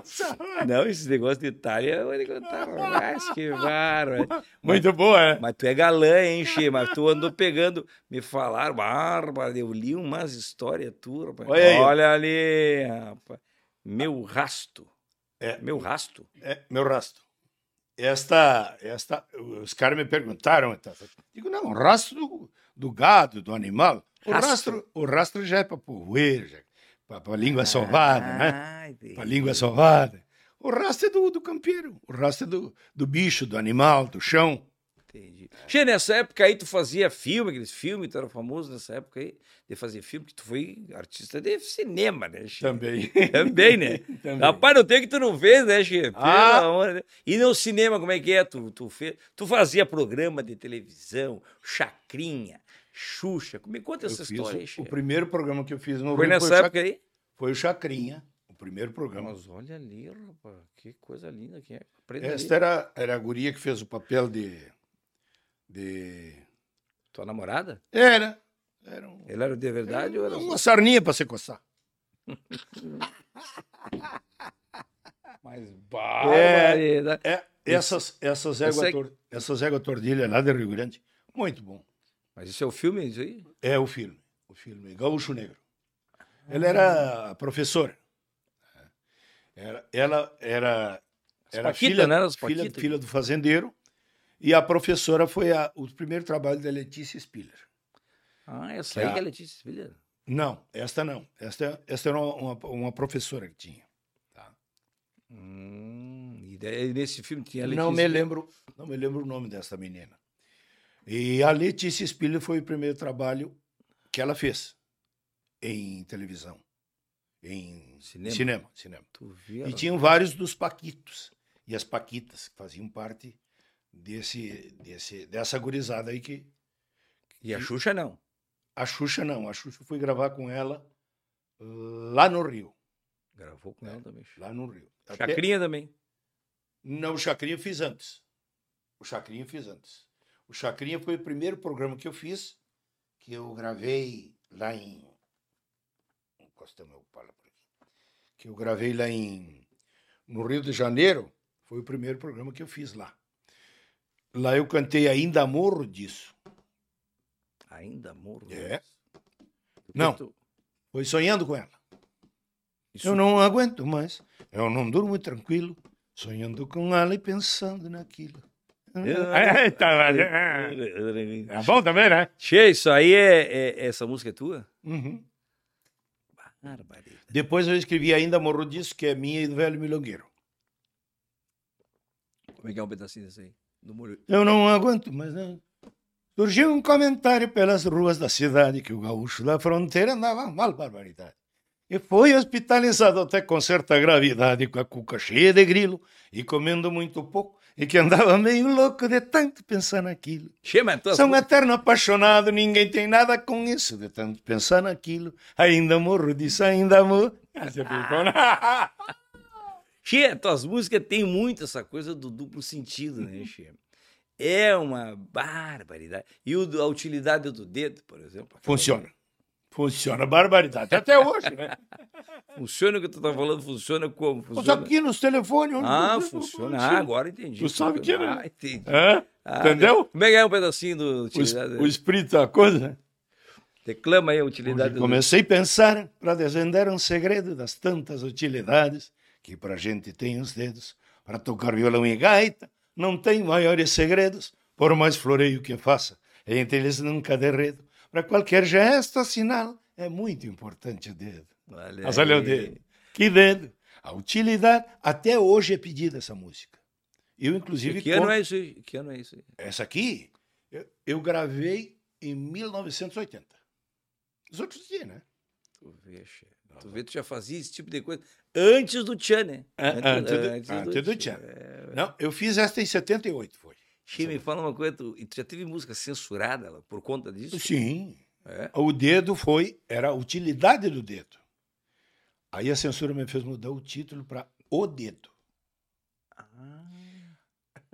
Não, esse negócio de eu vou lhe contar. Mas que bárbaro. Muito boa, é? Mas tu é galã, hein, Che? Mas tu andou pegando. Me falaram, bárbaro, eu li umas histórias tuas, rapaz. Olha. Olha ali, rapaz. Meu rasto. É. Meu rasto? É, meu rastro. Esta, esta, os caras me perguntaram, então, digo, não, o rastro do, do gado, do animal. O Rastro. rastro, o rastro já é para poeira, para língua sovada, né? Para língua sovada. O rastro é do, do campeiro, o rastro é do, do bicho, do animal, do chão. Entendi. Che, nessa época aí tu fazia filme, aqueles filmes, tu era famoso nessa época aí, de fazer filme, que tu foi artista de cinema, né, Che? Também. Também, né? Também. Rapaz, não tem que tu não fez, né, Che? Ah. de Deus. E no cinema, como é que é? Tu, tu, fez, tu fazia programa de televisão, Chacrinha, Xuxa. Me conta Eu essa história aí, o, primeiro programa que eu fiz no Foi Rio nessa Cha- época aí? foi o Chacrinha, o primeiro programa. Mas olha ali, rapaz, que coisa linda que é. Aprenda ali. Esta era, era a guria que fez o papel de. de... Tua namorada? Era. Era um, Ele era de verdade ou era uma sarninha para se coçar. mais barbaridade? É, essas, essas, sei- égua tor, essas égua tordilha lá de Rio Grande, muito bom. Mas isso é o filme, isso aí? É o filme, o filme Gaúcho Negro. Ela era professora. Era, ela era, era Paquita, filha, né? Filha, filha do fazendeiro e a professora foi a, o primeiro trabalho da Letícia Spiller. Ah, essa aí a- que é Letícia Spiller. Não, esta não. Esta, esta era uma, uma, professora que tinha. tá? Hum, e nesse filme tinha a Letícia Não me lembro, não me lembro o nome dessa menina. E a Letícia Spiller foi o primeiro trabalho que ela fez em televisão, em Cinema. cinema, cinema. E tinham vários dos paquitos e as paquitas que faziam parte desse, desse dessa gurizada aí que E a Xuxa não. a Xuxa não, a Xuxa foi gravar com ela lá no Rio, Gravou com ela também. lá no Rio. Até- Chacrinha também. Não, o Chacrinha eu fiz antes. O Chacrinha eu fiz antes. O Chacrinha foi o primeiro programa que eu fiz, que eu gravei lá em. Encosta meu pala por aqui. Que eu gravei lá em. No Rio de Janeiro, foi o primeiro programa que eu fiz lá. Lá eu cantei Ainda Morro disso. Ainda morro. É. Não. Tu- Foi sonhando com ela. Isso- Eu não aguento mais. Eu não durmo tranquilo, sonhando com ela e pensando naquilo. Eita, é, é bom também, né? Che, isso aí é, é- Essa música é tua? Uhum. Barbaridade. Depois eu escrevi Ainda Morro disso, que é minha e do Velho Milongueiro. Como é que é um pedacinho desse aí? Do molho. Eu não aguento mais não. Surgiu um comentário pelas ruas da cidade que o gaúcho da fronteira andava mal barbaridade. E foi hospitalizado até com certa gravidade, com a cuca cheia de grilo e comendo muito pouco, e que andava meio louco de tanto pensar naquilo. Tuas Sou um eterno apaixonado, ninguém tem nada com isso, de tanto pensar naquilo. Ainda morro disso, ainda morro. Você ficou, né? Tuas músicas têm muito essa coisa do duplo sentido, né, Che? É uma barbaridade. E o a utilidade do dedo, por exemplo. Funciona. Funciona barbaridade. Até hoje, né? Funciona o que tu tá falando, funciona como? Mas Funciona... aqui nos telefones. Ah, funciona. Ah, agora entendi. Tu sabe que, né? Ah, entendi. Hã? Ah, Entendeu? Como é que é um pedacinho do O, utilidade? o espírito da coisa. Declama aí a utilidade do Comecei a pensar para desvendar um segredo das tantas utilidades que pra gente tem os dedos. Para tocar violão e gaita, não tem maiores segredos, por mais floreio que faça, entre eles nunca derredo. Para qualquer gesto, sinal, é muito importante o dedo. Olha Mas olha o dedo. Que dedo? A utilidade, até hoje é pedida essa música. Eu, inclusive, Que ano é isso? Que ano é isso essa aqui, eu, eu gravei em 1980. Os outros dias, né? Tu vê, che. Tu vê, tu já fazia esse tipo de coisa antes do Tchan, né? É, Antes, do, antes do Tchan. Tchan. Não, eu fiz esta em 78, foi. Che, me fala uma coisa, tu, tu já teve música censurada lá, por conta disso? Sim. É? O dedo foi, era a utilidade do dedo. Aí a censura me fez mudar o título para O Dedo. Ah,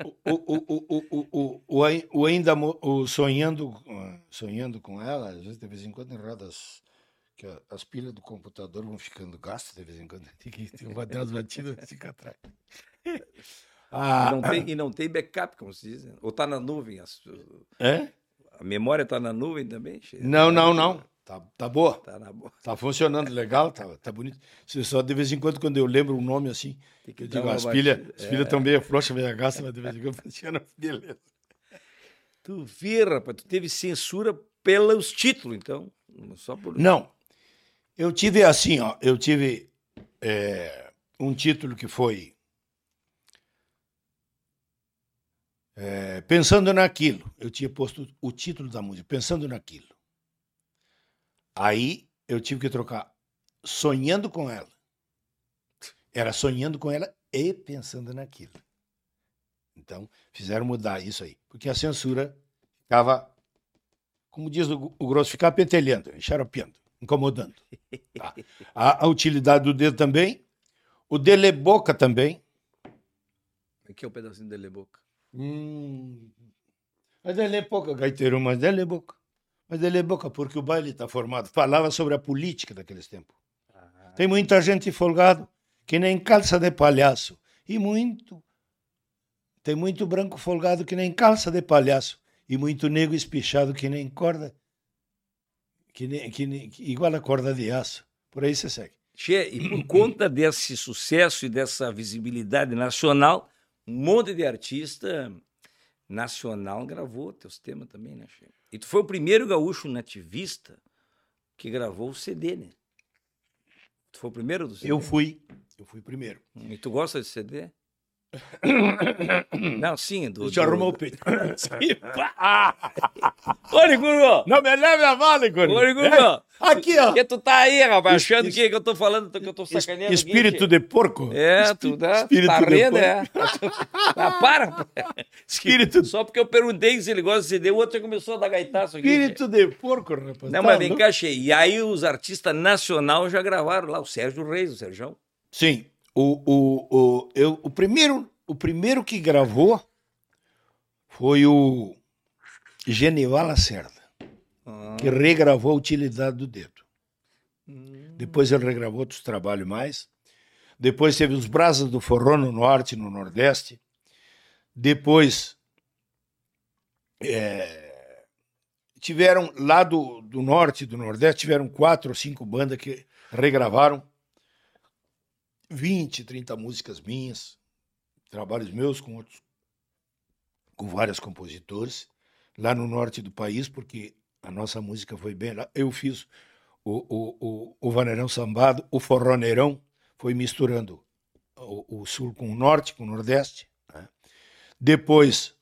O, o, o, o, o, o, o, ai- o ainda o sonhando, ah, sonhando com ela, às vezes de vez em quando enroda as, que as pilhas do computador vão ficando gastas de vez em quando. Tem que tem uma delas batidas e fica atrás. E Ah, não tem, e não tem backup, como se diz. né? Ou tá na nuvem. as- é? a memória tá na nuvem também? Não, não, não. Tá, tá boa. Tá na boa. Tá funcionando legal, tá, tá bonito. Você só de vez em quando, quando eu lembro um nome assim, que eu digo, uma as pilhas, as pilhas estão meio frouxas, meio gastas, mas de vez em quando funciona, beleza. Tu vê, rapaz, tu teve censura pelos títulos, então. Só por. Não, eu tive assim, ó, eu tive é, um título que foi é, Pensando naquilo. Eu tinha posto o título da música, Pensando naquilo. Aí eu tive que trocar Sonhando com ela. Era sonhando com ela e pensando naquilo. Então, fizeram mudar isso aí. Porque a censura ficava, como diz o, o grosso, ficava pentelhando, enxaropeando, incomodando. Tá? A, a utilidade do dedo também. O deleboca também. Aqui é o pedacinho dele boca. Hum. Mas ele é pouca, gaiteiro, mas ele é boca. Mas ele é boca, porque o baile está formado. Falava sobre a política daqueles tempos. Tem muita gente folgado que nem calça de palhaço. E muito. Tem muito branco folgado que nem calça de palhaço. E muito negro espichado que nem corda. Que nem, que nem, que- igual a corda de aço. Por aí você segue. Che, e por conta desse sucesso e dessa visibilidade nacional, um monte de artista nacional gravou teus temas também, né, Che? E tu foi o primeiro gaúcho nativista que gravou o CD, né? Tu foi o primeiro do CD? Eu fui. Eu fui primeiro. E tu gosta de CD? Não, sim, do. Deixa eu do- arrumar o peito. Ô, Nicurgo! Não me leve a mal, Nicole. Ô, Nicurgo! Aqui, ó. Que tu tá aí, rapaz, achando es- que, que eu tô falando, que eu tô sacaneando espírito de porco. É, tu tá, espírito tá porco. é. Ah, para. Espírito, Só porque eu perguntei se ele gosta de CD, o outro já começou a dar gaitaço aqui. espírito de porco, rapaz. Não, Tá mas vem cá. E aí os artistas nacional já gravaram lá, o Sérgio Reis, o Sérgio. Sim. O, o, o, eu, o, primeiro, o primeiro que gravou foi o Genival Lacerda, Ah, que regravou a utilidade do dedo. hum. Depois ele regravou outros trabalhos mais. Depois teve os Brasas do Forró no Norte e no Nordeste. Depois é, tiveram lá do, do norte e do nordeste, tiveram quatro ou cinco bandas que regravaram 20, 30 músicas minhas, trabalhos meus com outros, com vários compositores, lá no norte do país, porque a nossa música foi bem lá. Eu fiz o, o, o, o Vaneirão Sambado, o Forroneirão, foi misturando o, o sul com o norte, com o nordeste. Né? Depois,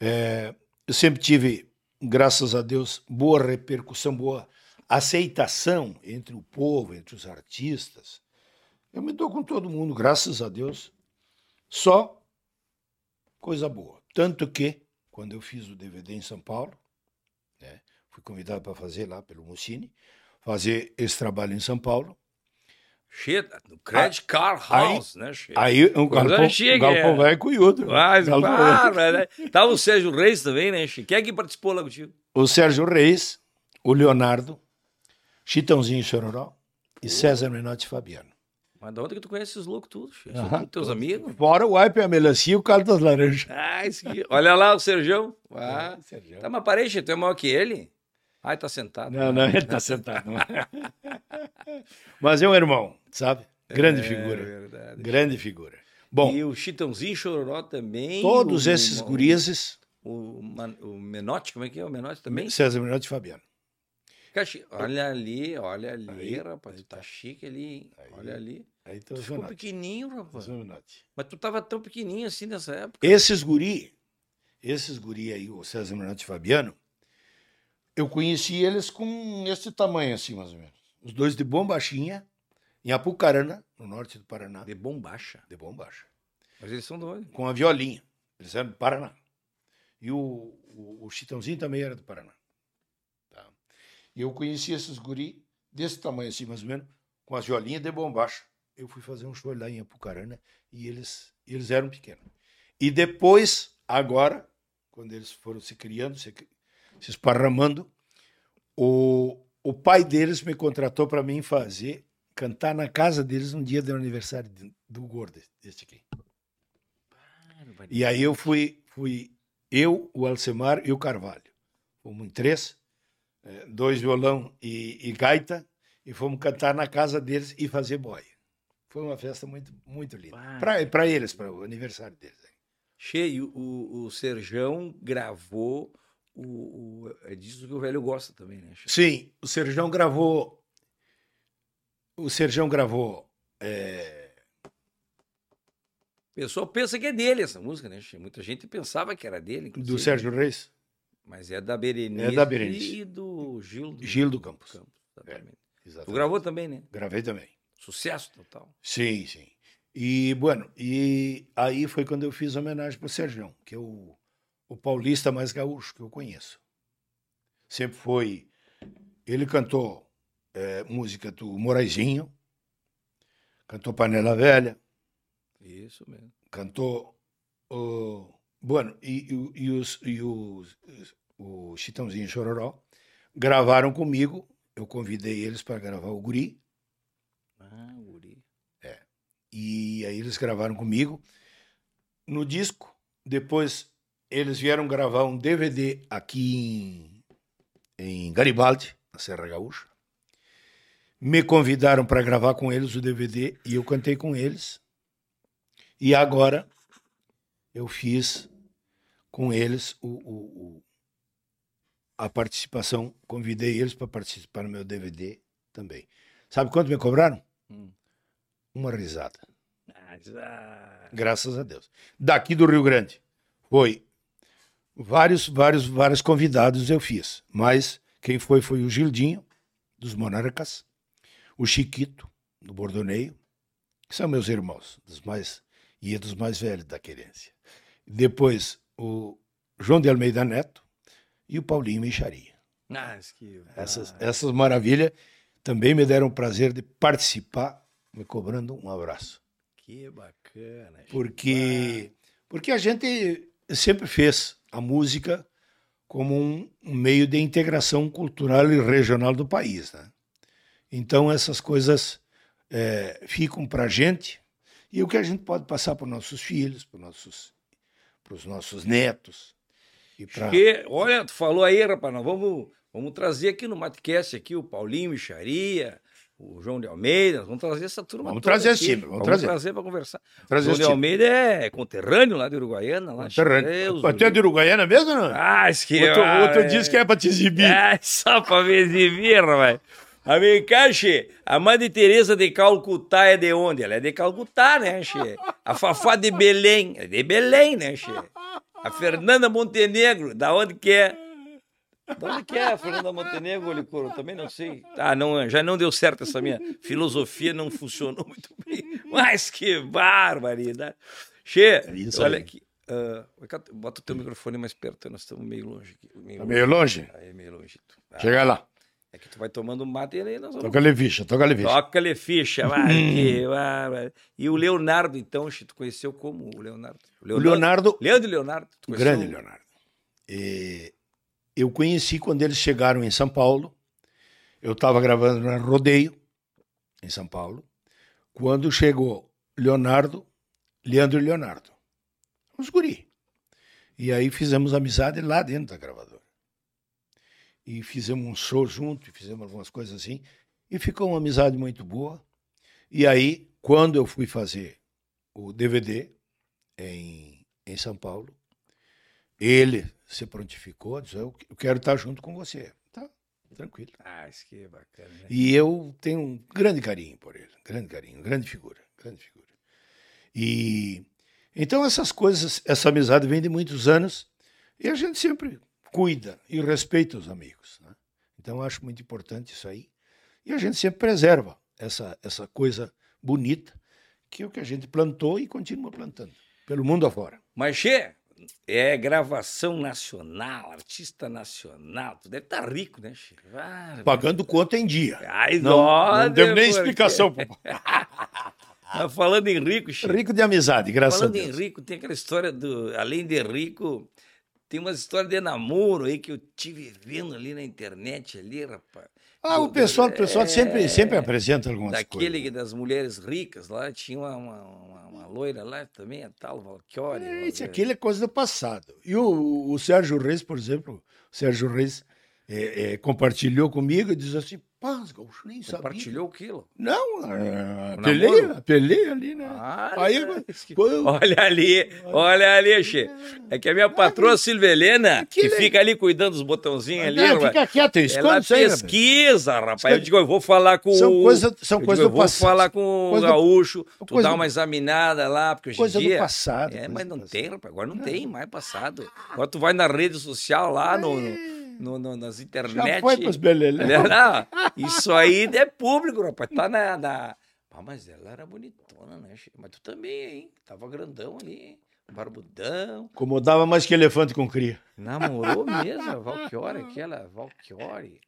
é, eu sempre tive, graças a Deus, boa repercussão, boa aceitação entre o povo, entre os artistas. Eu me dou com todo mundo, graças a Deus. Só coisa boa. Tanto que, quando eu fiz o DVD em São Paulo, né, fui convidado para fazer lá pelo Mussini, fazer esse trabalho em São Paulo. Shit, no Credit Car House, né? Aí um Coisa galpão, chique, um galpão é. velho cunhudo. Mas, Galpão ah, velho. né? Tava o Sérgio Reis também, né, Chico? Quem é que participou lá contigo? O Sérgio Reis, o Leonardo, Chitãozinho Chororó e César Menotti Fabiano. Mas de onde que tu conhece esses loucos tudo, tudo teus amigos? Fora o Aipe, a melancia e o Carlos das Laranjas. Ah, esse aqui. Olha lá o Serjão. Ah, Sérgio. tá, mas parei, Chico, tu é maior que ele? Ai, tá sentado. Não, não, ele tá sentado. Mas é um irmão, sabe? Grande É figura. verdade. Grande figura. Bom, E o Chitãozinho Chororó também. todos esses o- gurizes, O, o Menotti, como é que é? O Menotti também? César Menotti e Fabiano. Olha ali, olha ali, Aí, rapaz. Tá chique ali, hein? Olha ali. Aí Tu tá o ficou pequenininho, rapaz. Mas tu tava tão pequenininho assim nessa época. Esses guri, esses guri aí, o César Menotti e Fabiano, eu conheci eles com esse tamanho assim, mais ou menos. Os dois de bombachinha, em Apucarana, no norte do Paraná, De bombacha. de bombacha. Mas eles são doidos. com a violinha. Eles eram do Paraná. E o, o, o Chitãozinho também era do Paraná. Tá? E eu conheci esses guri desse tamanho assim, mais ou menos, com as violinhas de bombacha. Eu fui fazer um show lá em Apucarana e eles, eles eram pequenos. E depois, agora, quando eles foram se criando, se, se esparramando, o, o pai deles me contratou para mim fazer, cantar na casa deles no dia do aniversário de- do Gordo, deste aqui. E aí eu fui, fui eu, o Alcemar e o Carvalho. Fomos em três, eh, dois violão e, e gaita, e fomos cantar na casa deles e fazer boia. Foi uma festa muito, muito linda. Para eles, para o aniversário deles. Cheio, o, o Serjão gravou o, o- É disso que o velho gosta também, né? Sim, o Serjão gravou. O Serjão gravou. eh, O pessoal pensa que é dele essa música, né? Muita gente pensava que era dele. do inclusive. Sérgio Reis, Mas é da Berenice. É da Berenice. E do Gil do, Gil do Campos. exatamente. Tu exatamente. gravou também, né? Gravei também. Sucesso total. Sim, sim. E, bueno, e aí foi quando eu fiz homenagem para o Sergião, que é o, o paulista mais gaúcho que eu conheço. Sempre foi. Ele cantou eh, música do Moraizinho, cantou Panela Velha, Isso mesmo. cantou. o bueno, e, e, e os, e os, o Chitãozinho Chororó gravaram comigo. Eu convidei eles para gravar o Guri. E aí eles gravaram comigo. No disco, depois eles vieram gravar um DVD aqui em, em Garibaldi, na Serra Gaúcha. Me convidaram para gravar com eles o DVD e eu cantei com eles. E agora eu fiz com eles o, o- o- a participação, convidei eles para participar no meu DVD também. Sabe quanto me cobraram? Hum. Uma risada. Ah, Graças a Deus. Daqui do Rio Grande. Foi vários, vários, vários convidados eu fiz. Mas quem foi foi o Gildinho, dos Monarcas, o Chiquito, do Bordoneio, que são meus irmãos, dos mais, e é dos mais velhos da querência. Depois o João de Almeida Neto e o Paulinho Micharia. Ah, que... Essas, essas maravilhas também me deram o prazer de participar, me cobrando um abraço Que bacana. Porque porque a gente sempre fez a música como um, um meio de integração cultural e regional do país, né? Então essas coisas eh, ficam para a gente e o que a gente pode passar para os nossos filhos, para nossos os nossos netos E pra... Que, olha, tu falou aí, rapaz, nós vamos, vamos trazer aqui no Matcast aqui o Paulinho Micharia, o João de Almeida, vamos trazer essa turma Vamos trazer aqui. sim, vamos trazer. para conversar. Trazer o João esse de. Almeida é conterrâneo lá de Uruguaiana. Lá, Conterrâneo. Deus Tu é de Uruguaiana mesmo, não? Ah, que... Outro, ah, outro é- diz que é pra te exibir. É, só pra me exibir, rapaz. A vem cá, che. A Madre Teresa de Calcutá é de onde? Ela é de Calcutá, né, che? A Fafá de Belém. É de Belém, né, che? A Fernanda Montenegro, da onde que é? Da onde que é Fernanda Montenegro, Licoro? Também não sei. Ah, não, já não deu certo essa minha filosofia, não funcionou muito bem. Mas que barbaridade. Che, isso olha aí. aqui. ah, bota o teu microfone mais perto, nós estamos meio longe aqui. Tá meio longe? Aí, meio longe. Ah, Chega lá. é que tu vai tomando mate e aí nós vamos... Toca-lhe ficha, toca-lhe ficha. Toca-lhe ficha. vai, que bárbaro. e o Leonardo, então, Chi, tu conheceu como o Leonardo? O Leonardo, Leandro e Leonardo. tu conheceu? grande Leonardo. E eu conheci quando eles chegaram em São Paulo. Eu estava gravando na Rodeio, em São Paulo. Quando chegou Leonardo, Leandro e Leonardo. Os guri. E aí fizemos amizade lá dentro da gravadora. E fizemos um show junto, fizemos algumas coisas assim. E ficou uma amizade muito boa. E aí, quando eu fui fazer o DVD em, em São Paulo, ele se prontificou, disse, eu quero estar junto com você. Tá, tranquilo. Ah, isso que é bacana. Né? E eu tenho um grande carinho por ele, grande carinho, grande figura, grande figura. E então essas coisas, essa amizade vem de muitos anos e a gente sempre cuida e respeita os amigos. Né? Então eu acho muito importante isso aí e a gente sempre preserva essa essa coisa bonita que é o que a gente plantou e continua plantando pelo mundo afora. Mas, Che, é gravação nacional, artista nacional. Tu deve estar rico, né, Che? Ah, Pagando conta em dia. Ai, Não, não devo nem porque- explicação. Mas falando em rico, Che. Rico de amizade, graças Falando a em Deus. rico, tem aquela história do. Além de rico, tem umas histórias de namoro aí que eu tive vendo ali na internet ali, rapaz. Ah, o pessoal, o pessoal é, sempre, sempre apresenta algumas Daquele coisas. que das mulheres ricas lá, tinha uma, uma, uma- uma loira lá também, a tal Valchiori. É, Isso aquilo é coisa do passado. E o, o Sérgio Reis, por exemplo, o Sérgio Reis é, é, compartilhou comigo e diz assim, os gaúchos nem sabiam. Compartilhou aquilo. Não, é, O apelei, namoro? apelei ali, né? Ah, Aí, quando- Olha ali, olha ali, Che. É que a minha patroa Silvia Helena, que é- fica ali cuidando dos botãozinhos ali, Não, rapaz, fica quieto, ela esconde isso aí, rapaz. pesquisa, rapaz. Eu digo, eu vou falar com São o... são eu coisas digo, eu do vou passado. falar com o Coisa do- gaúcho, tu coisa dá do- uma examinada lá, porque hoje Coisa em do dia... passado, É, coisa mas do não passado. tem, rapaz, agora não, tem mais passado. Agora tu vai na rede social lá, no, no- no- nas internet... Já foi pros belelé. Olha, não, isso aí é público, rapaz. Tá na. na... Ah, mas ela era bonitona, né? Mas tu também, hein? Tava grandão ali, hein? Barbudão. Incomodava mais que elefante com cria. Namorou mesmo a Valchiori, aquela Valchiori.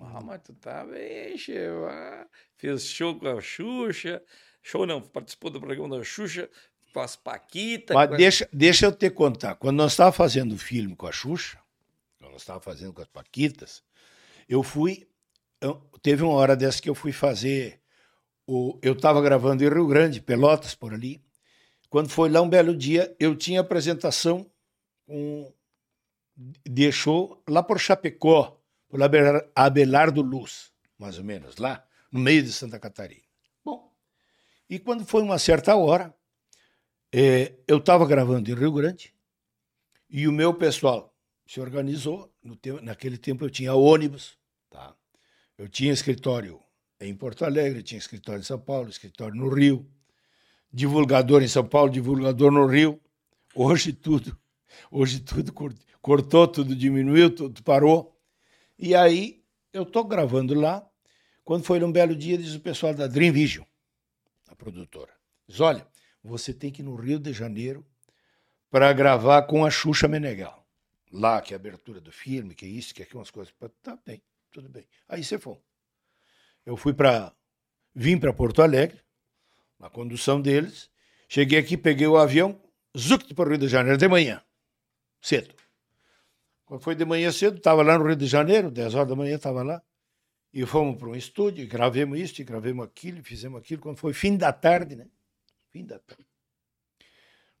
Ah, mas tu tá bem, Chico. Ah, Fez show com a Xuxa. Show não, participou do programa da Xuxa com as Paquitas. Mas com a- deixa, deixa eu te contar. Quando nós estávamos fazendo o filme com a Xuxa, nós estávamos fazendo com as Paquitas, eu fui. eu- teve uma hora dessa que eu fui fazer. O, eu estava gravando em Rio Grande, Pelotas, por ali. Quando foi lá um belo dia, eu tinha apresentação com, de show lá por Chapecó, por Abelar- Abelardo Luz, mais ou menos, lá no meio de Santa Catarina. Bom, e quando foi uma certa hora, é, eu estava gravando em Rio Grande e o meu pessoal se organizou. No te- naquele tempo eu tinha ônibus, tá? eu tinha escritório em Porto Alegre, tinha escritório em São Paulo, escritório no Rio, divulgador em São Paulo, divulgador no Rio. Hoje tudo, hoje tudo cor- cortou, tudo diminuiu, tudo parou. E aí eu estou gravando lá. Quando foi num belo dia, diz o pessoal da Dream Vision, a produtora, diz, olha, você tem que ir no Rio de Janeiro para gravar com a Xuxa Menegal. Lá, que é a abertura do filme, que é isso, que é coisas. Tá bem, tudo bem. Aí você foi. Eu fui para. Vim para Porto Alegre, na condução deles. Cheguei aqui, peguei o avião, zuc para o Rio de Janeiro, de manhã, cedo. Quando foi de manhã cedo, estava lá no Rio de Janeiro, 10 horas da manhã estava lá. E fomos para um estúdio, gravemos isso, gravemos aquilo, fizemos aquilo. Quando foi fim da tarde, né? Fim da tarde.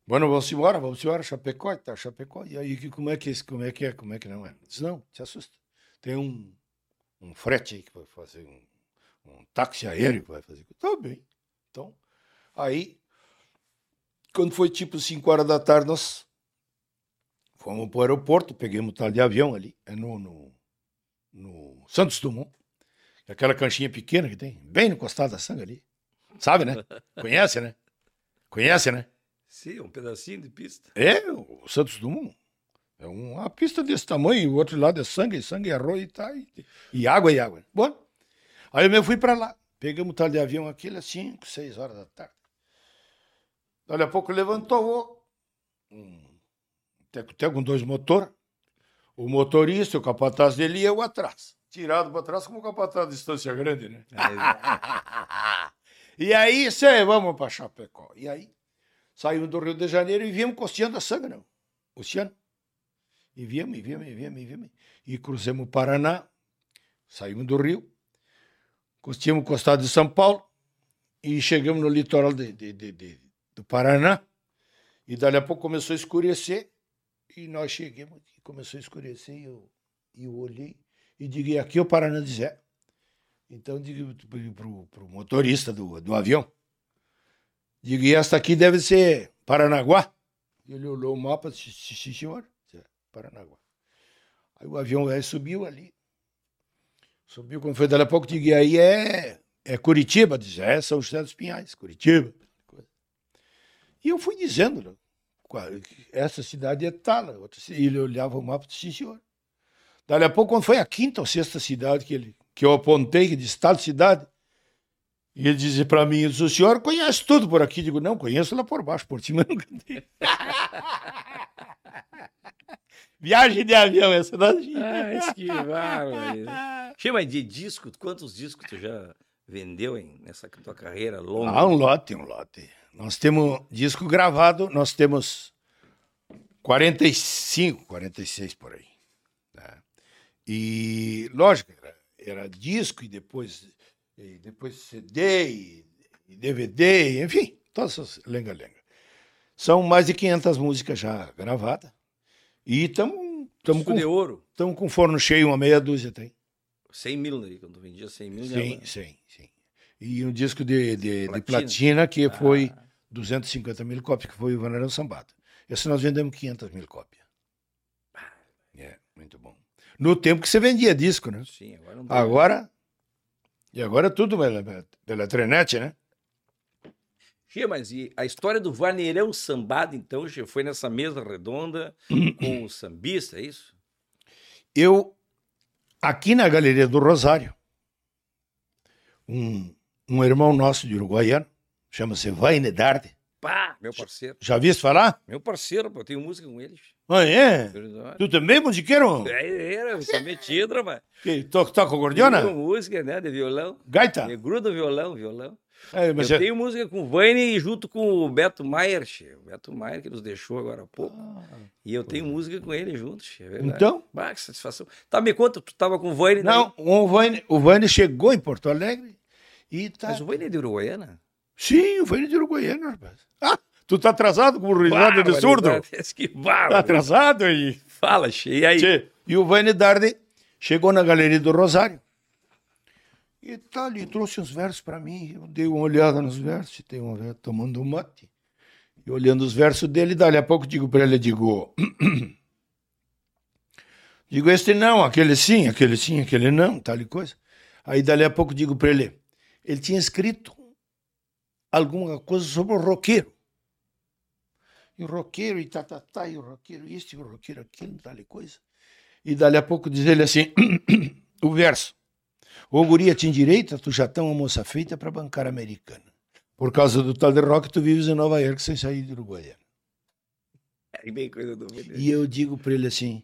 Bueno, vamos embora, vamos embora, Chapecó, tá, Chapecó. E aí, como é que, é- como é que é, como é que não é? Diz, não, te assusta. Tem um, um frete aí que vai fazer, um, um táxi aéreo que vai fazer. Tá bem. Então, aí, quando foi tipo 5 horas da tarde, nós fomos para o aeroporto, peguemos tal de avião ali, é no, no, no Santos Dumont, é aquela canchinha pequena que tem, bem no costado da sangue ali. Sabe, né? Conhece, né? Conhece, né? Sim, um pedacinho de pista. É, o Santos Dumont. É uma pista desse tamanho, e o outro lado é sangue, sangue, arroz e tá, e, e água e água. Bom, aí eu fui para lá. Pegamos o tal de avião aquilo às 5, 6 horas da tarde. Dali a pouco levantou um teco-teco com dois motores. O motorista, o capataz dele e eu atrás. Tirado para trás como capataz de distância grande, né? e aí, cê, vamos para Chapecó. E aí, saímos do Rio de Janeiro e viemos costeando a sangue, não. Oceano. E viemos, e viemos, e viemos, e viemos. E cruzamos o Paraná, saímos do Rio, costeamos o costado de São Paulo e chegamos no litoral de, de- de- do Paraná. E dali a pouco começou a escurecer e nós chegamos aqui, começou a escurecer e eu, eu olhei e digo, aqui é o Paraná de Zé. Então digo para o motorista do, do avião, digo, e esta aqui deve ser Paranaguá. Ele olhou o mapa e disse, "Sim, senhor, "É, Paranaguá. Aí o avião aí subiu ali. Subiu, quando foi dali a pouco, digo, e aí é, é Curitiba? Diz, é São José dos Pinhais, Curitiba. E eu fui dizendo, né, essa cidade é tal. E ele olhava o mapa e disse, sim, senhor. Dali a pouco, quando foi a quinta ou sexta cidade que, ele, que eu apontei, que disse tal cidade, e ele dizia para mim, disse, o senhor conhece tudo por aqui? Digo, não, conheço lá por baixo, por cima nunca dei. Viagem de avião, essa não Ah, isso que bárbaro. Chama de disco, quantos discos tu já vendeu hein, nessa tua carreira longa? Ah, um lote, um lote. Nós temos disco gravado, nós temos 45, 46 por aí. né? E, lógico, era, era disco e depois, e depois CD e, DVD, enfim, todas essas lenga-lenga. São mais de 500 músicas já gravadas. E estamos com, de ouro. tamo com forno cheio, uma meia dúzia tem. 100 mil, né? Quando vendia 100 mil, Sim, já... sim, sim. E um disco de, de, de Platina. platina que foi 250 mil cópias, que foi o Vaneirão Sambado. Esse nós vendemos 500 mil cópias. É, muito bom. No tempo que você vendia disco, né? Sim, agora não tem. Agora. E agora é tudo pela, pela internet, né? Chia, mas e a história do Vaneirão Sambado, então, Chia, foi nessa mesa redonda com o sambista, é isso? Eu, aqui na Galeria do Rosário, um, um irmão nosso de Uruguaiano, chama-se Vaine Darde. Pá, meu parceiro. Já viste falar? Meu parceiro, eu tenho música com ele. Ah, é? Verdade. Tu também, musiqueiro? É, era, eu sou metido, rapaz. Que toca, toca gordiona? Tenho música, né, de violão. Gaita? Eu grudo violão, violão. É, eu é- tenho música com o Vane junto com o Beto Maier, che. o Beto Maier que nos deixou agora há pouco. E eu tenho música com ele junto, che, é verdade. Ah, Então? Bah, que satisfação. Tá, me conta, tu tava com o Vane... Não, o Vane, o Vane chegou em Porto Alegre e tá. Mas o Vane é de Uruguaiana? Sim, o Vane de Uruguaiana, rapaz. Ah, tu tá atrasado com o risada de surdo? Que Tá bárbaro. atrasado aí. Fala, che. E aí? Tchê, E o Vane Darde chegou na Galeria do Rosário. E tá ali, trouxe uns versos para mim. Eu dei uma olhada nos versos, tem uma vez tomando um mate. E olhando os versos dele, dali a pouco digo para ele, digo... digo, este não, aquele sim, aquele sim, aquele não, tal e coisa. Aí dali a pouco digo para ele, ele tinha escrito alguma coisa sobre o roqueiro. E o roqueiro, e tá, tá, tá, e o roqueiro isso, e o roqueiro aquilo, tal coisa. E dali a pouco diz ele assim, o verso. Ô guria, tinha direito, tu já tá uma moça feita para bancar americana. Por causa do tal de rock, tu vives em Nova York sem sair de Uruguaiana. É bem coisa do. E eu digo para ele assim,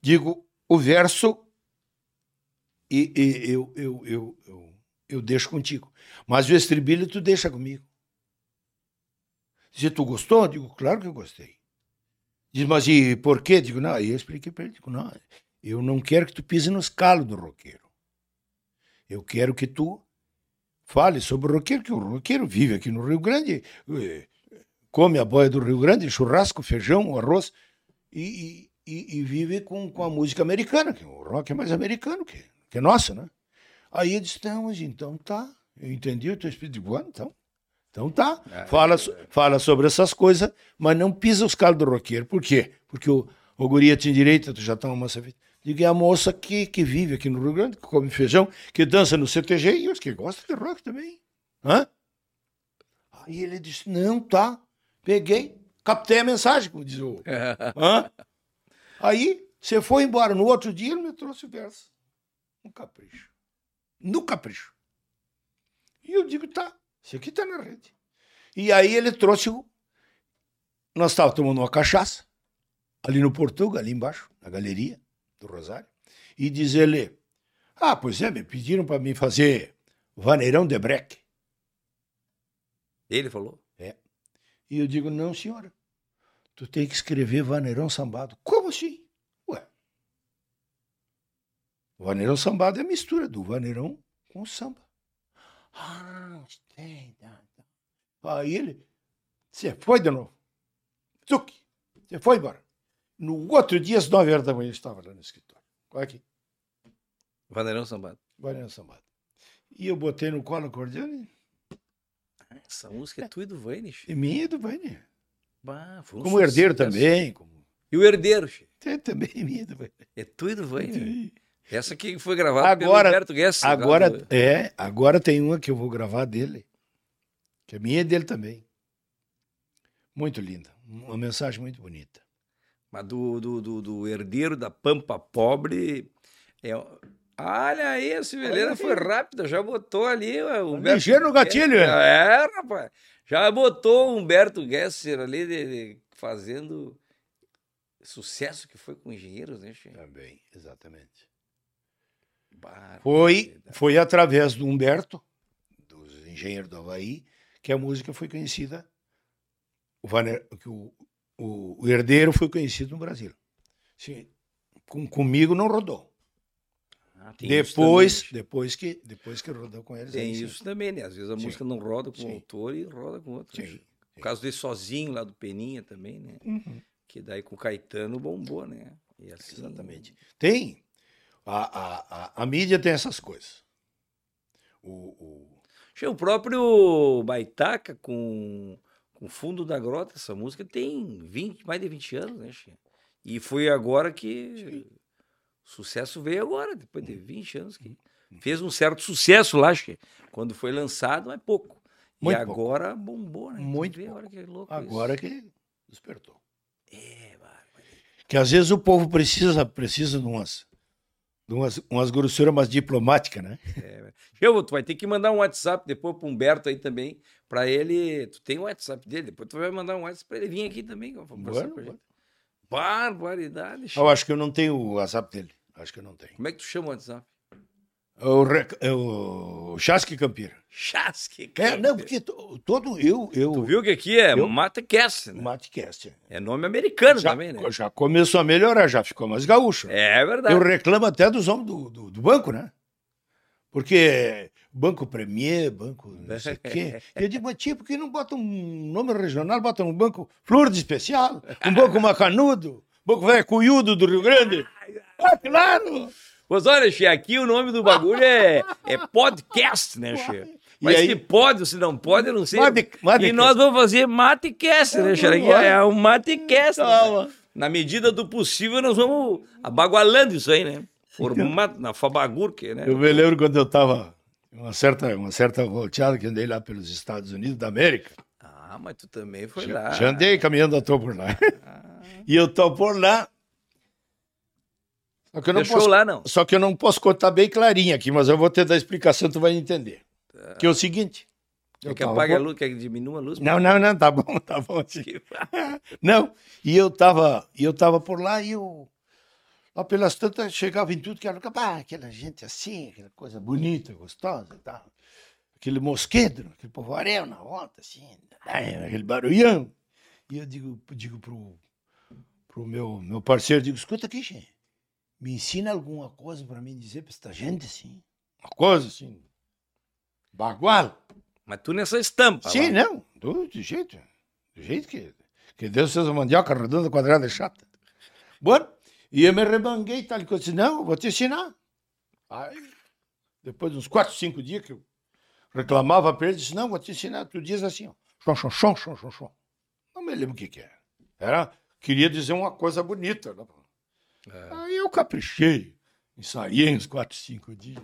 digo, o verso e, e eu, eu, eu, eu, eu deixo contigo. Mas o estribilho tu deixa comigo. Diz, tu gostou? Digo, claro que eu gostei. Diz, mas e por quê? Digo, não, aí eu expliquei para ele, digo, não, eu não quero que tu pise nos calos do roqueiro. Eu quero que tu fale sobre o roqueiro, que o roqueiro vive aqui no Rio Grande, eh, come a boia do Rio Grande, churrasco, feijão, arroz, e, e, e, e vive com, com a música americana, que o rock é mais americano que, que nosso, né? Aí eu disse, mas então tá, eu entendi o teu espírito de boa, então. Então tá, fala, fala sobre essas coisas, mas não pisa os calos do roqueiro. Por quê? Porque o, o guria tinha direito, tu já tá uma moça feita. Digo, é a moça que, que vive aqui no Rio Grande, que come feijão, que dança no CTG e os que gostam de rock também. Hã? Aí ele disse, não, tá. Peguei, captei a mensagem, como diz o... Hã? Aí, você foi embora. No outro dia, ele me trouxe o verso. Um capricho. No capricho. E eu digo, tá, isso aqui tá na rede. E aí ele trouxe o. Nós estávamos tomando uma cachaça, ali no Portugal, ali embaixo, na galeria do Rosário. E diz ele: Ah, pois é, me pediram para mim fazer Vaneirão de Breque. Ele falou. E eu digo, não, senhora. Tu tem que escrever Vaneirão Sambado. Como assim? Ué. Vaneirão Sambado é a mistura do Vaneirão com o samba. Ah, tem, tá, tá. Aí ele, você foi de novo. Zuc, você foi embora. No outro dia, às nove horas da manhã, eu estava lá no escritório. Olha aqui, Vaneirão Sambado. Vaneirão Sambado. E eu botei no colo o acordeão Essa música é tua e do Vanish. e minha e do Vaneirão. Bah, um Como herdeiro sucesso. também. Como... E o herdeiro, che. Tem também minha e do Vaneirão. É tu e do Vanish. Essa aqui foi gravada Agora- pelo Humberto Guess. lá Agora, é, agora tem uma que eu vou gravar dele, que é minha e dele também. Muito linda, uma mensagem muito bonita. Mas do, do, do, do herdeiro da Pampa Pobre. É... Olha aí, a Silveleira Olha foi rápida, já botou ali o Humberto. Ligeiro no gatilho, é. É, rapaz. Já botou o Humberto Gesser ali de- de- fazendo sucesso que foi com engenheiros, né, Che? Também, exatamente. Foi, foi através do Humberto, dos engenheiros do Havaí, que a música foi conhecida, o, Vaner, que o, o, o herdeiro foi conhecido no Brasil. Sim, com, comigo não rodou. Ah, Depois, depois, que, depois que rodou com eles. Tem aí sim. isso também, né? Às vezes a Sim. música não roda com o Sim. autor e roda com outro. Sim, O caso desse sozinho lá do Peninha também, né? Uhum. Que daí com o Caetano bombou, né? Assim, Exatamente. Tem. A, a, a, a mídia tem essas coisas. O, o- O próprio Baitaca com, com Fundo da Grota, essa música tem 20, mais de 20 anos, né, Che? E foi agora que o sucesso veio agora, depois Uhum. de 20 anos que fez um certo sucesso lá, Che. Quando foi lançado, é pouco. Muito e pouco. agora bombou, né? Muito vê, pouco. Olha que louco agora isso. que despertou. É. Que às vezes o povo precisa, precisa de umas, umas, umas grossuras mais diplomáticas, né? Eu, tu vai ter que mandar um WhatsApp depois pro Humberto aí também, pra ele. Tu tem o WhatsApp dele, depois tu vai mandar um WhatsApp pra ele vir aqui também, pra conversar Bueno, com a gente. bueno. Barbaridade. Eu acho que eu não tenho o WhatsApp dele. Acho que eu não tenho. Como é que tu chama o WhatsApp? É o, rec- é o Chasque Campira. Chasque. É, não, porque to- todo eu. eu Tu viu que aqui é Eu? Matecast, né? Matecast. É nome americano Já, também, né? já começou a melhorar, já ficou mais gaúcho. É verdade. Eu reclamo até dos homens do, do, do banco, né? Porque Banco Premier, Banco não sei o quê. Eu digo, mas tia, por que não bota um nome regional, bota um banco Flor de Especial, um banco Macanudo, banco Velho Cunhudo do Rio Grande? Ah, claro! Pois olha, Che, aqui o nome do bagulho é, é podcast, né? E Mas aí- se pode ou se não pode, eu não sei. Mate- Matecast. E nós vamos fazer Matecast, né? Aqui É um Matecast. né? Na medida do possível, nós vamos abagualando isso aí, né? Formato, na Fabagurque, né? Eu me lembro quando eu estava uma certa, uma certa volteada que andei lá pelos Estados Unidos da América. Ah, mas tu também foi Já, lá. já andei caminhando à toa por lá. E eu tô por lá. Só que eu não Deixou posso, lá, não? Só que eu não posso contar bem clarinho aqui, mas eu vou te dar a explicação, tu vai entender. Que é o seguinte. Quer que apague a luz, quer que diminua a luz? Não, não, não, tá bom, tá bom. Não, e eu tava, eu tava por lá e eu lá pelas tantas chegava em tudo que era pá, aquela gente assim, aquela coisa bonita, gostosa e tal. Aquele mosquedo, aquele povoaréu na volta, assim, ai, aquele barulhão. E eu digo, digo pro, pro meu, meu parceiro, digo, escuta aqui, gente, me ensina alguma coisa para mim dizer para esta gente assim. Uma coisa assim, bagual. Mas tu nessa estampa. Sim, lá. não, do, de jeito, de Do jeito que, que Deus fez a mandioca redonda, quadrada e chata. Bom, e eu me rebanguei tal coisa. Disse, não, vou te ensinar. Aí, depois de uns quatro, cinco dias que eu reclamava para ele, disse, não, vou te ensinar. Tu diz assim, ó, chon, chon, chon, chon, chon, chon. Não me lembro o que que era. Era, queria dizer uma coisa bonita. Né? Aí eu caprichei, ensaiei uns quatro, cinco dias.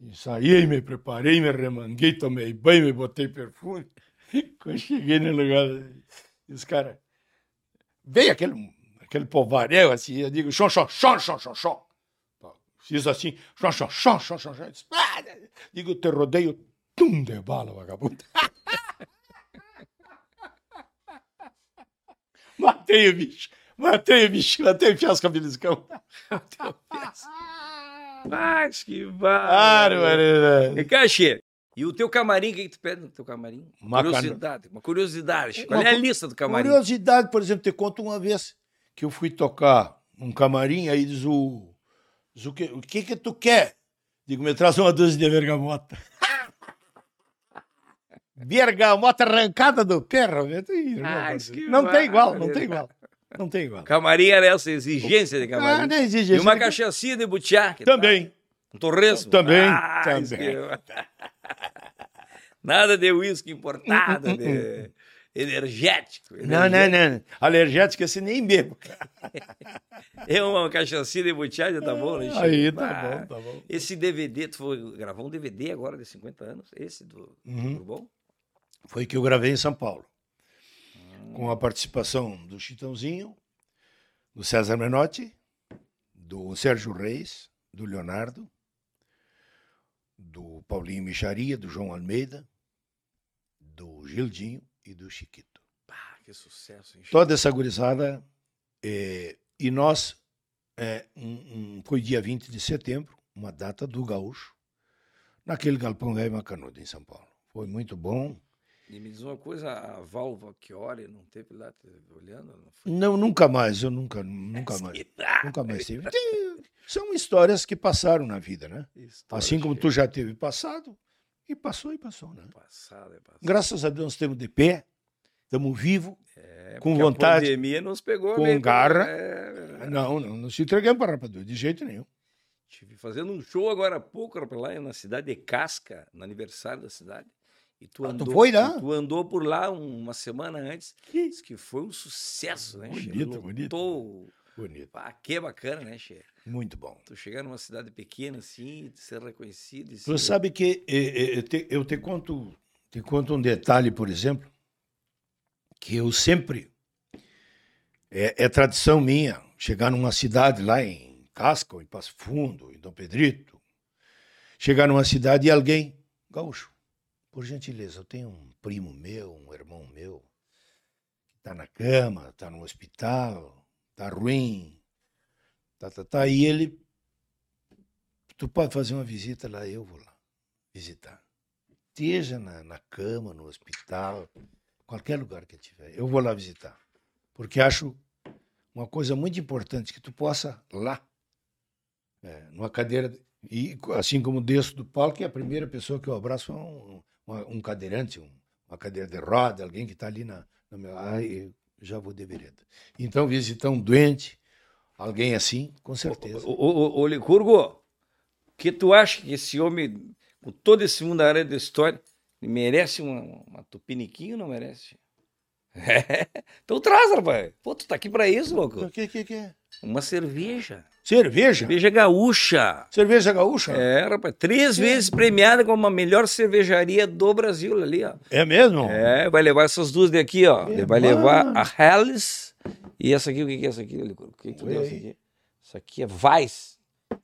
Ensaiei, me preparei, me remanguei, tomei banho, me botei perfume. Quando cheguei no lugar, os caras. Veio aquele, aquele povaréu assim, eu digo, chon, chon, chon, chon, chon, chon. Fiz assim, chon, chon, chon, chon, chon, chon. "Ah!" Digo, te rodeio, tum de bala, vagabundo. Matei o bicho, matei o bicho, matei o fiasco beliscão. Mas que Ah, bárbaro. E Cachê, e o teu camarim, o que, que tu pede no teu camarim? Uma curiosidade, uma curiosidade. Qual Uma é a lista do camarim? Curiosidade, por exemplo, te conto uma vez que eu fui tocar um camarim, aí diz o. Diz o, que, o que que tu quer? Digo, me traz uma dúzia de bergamota. bergamota arrancada do perro. Ah, Deus. que não tem igual, não tem igual. Não tem igual. Camarim era essa exigência de Ah, camarim. não exige e uma cachaçinha de butiá. tal? Também. Um torresmo. Também, Ah, também. Nada de uísque importado, de energético. Não, não, não. Alérgico, assim, nem bebo. É uma cachaçinha de butiá, já tá bom, né? Aí, tá Ah, bom, tá bom. Esse DVD, tu foi, gravou um DVD agora de 50 anos, esse do Uhum. Bourbon? Foi que eu gravei em São Paulo. Com a participação do Chitãozinho, do César Menotti, do Sérgio Reis, do Leonardo, do Paulinho Micharia, do João Almeida, do Gildinho e do Chiquito. Pá, que sucesso, hein? Chico? Toda essa gurizada. eh, e nós, eh, um- um- foi dia 20 de setembro, uma data do Gaúcho, naquele galpão velho Macanudo, em São Paulo. Foi muito bom. E me diz uma coisa, a válvula Chiori não teve lá olhando? Não foi? Não, nunca mais, eu nunca, nunca mais. Nunca mais tive. Tem- São histórias que passaram na vida, né? história Assim como tu já teve passado, e passou e passou, né? Passado, é passado. Graças a Deus nós estamos de pé, estamos vivos, É, com vontade, A pandemia nos pegou com meio- garra. É, não, não, não se entregamos para rapadura, de jeito nenhum. Estive fazendo um show agora há pouco, lá na cidade de Casca, no aniversário da cidade. E tu Ah, tu andou, foi lá? e Tu andou por lá um- uma semana antes. Diz que foi um sucesso, né, Che? Bonito, bonito. Lotou. Bonito, Ah, que bacana, né, Che? muito bom. Tu chegar numa cidade pequena assim, ser reconhecido. e Tu ser- sabe que eh, eh, eu te, eu te conto, te conto um detalhe, por exemplo, que eu sempre é, é tradição minha chegar numa cidade lá em Casca, em Passo Fundo, em Dom Pedrito, chegar numa cidade e alguém gaúcho, por gentileza, eu tenho um primo meu, um irmão meu que está na cama, está no hospital, está ruim, tá, tá, tá, e ele tu pode fazer uma visita lá, eu vou lá visitar. Esteja na, na cama, no hospital, qualquer lugar que tiver, eu vou lá visitar. Porque acho uma coisa muito importante que tu possa lá, é, numa cadeira, e assim como desço do palco, e a primeira pessoa que eu abraço é um, um cadeirante, um- uma cadeira de roda, alguém que está ali na, na minha. Ai, eu já vou de vereda. Então, visitar um doente, alguém assim, com certeza. Ô, ô, ô, ô, Licurgo, o que tu acha que esse homem, com todo esse mundo da área da história, merece uma, uma tupiniquinha ou não merece? É. Então traz, rapaz. Pô, tu tá aqui pra isso, louco. O que, que, que é? Uma cerveja. Cerveja? Cerveja gaúcha. Cerveja gaúcha? É, rapaz. Três vezes premiada como a melhor cervejaria do Brasil ali, ó. É mesmo? É, vai levar essas duas daqui, ó. É, Ele vai mano. levar a Helles e essa aqui, o que que é essa aqui? O que que tu deu essa aqui? Essa aqui é Weiss.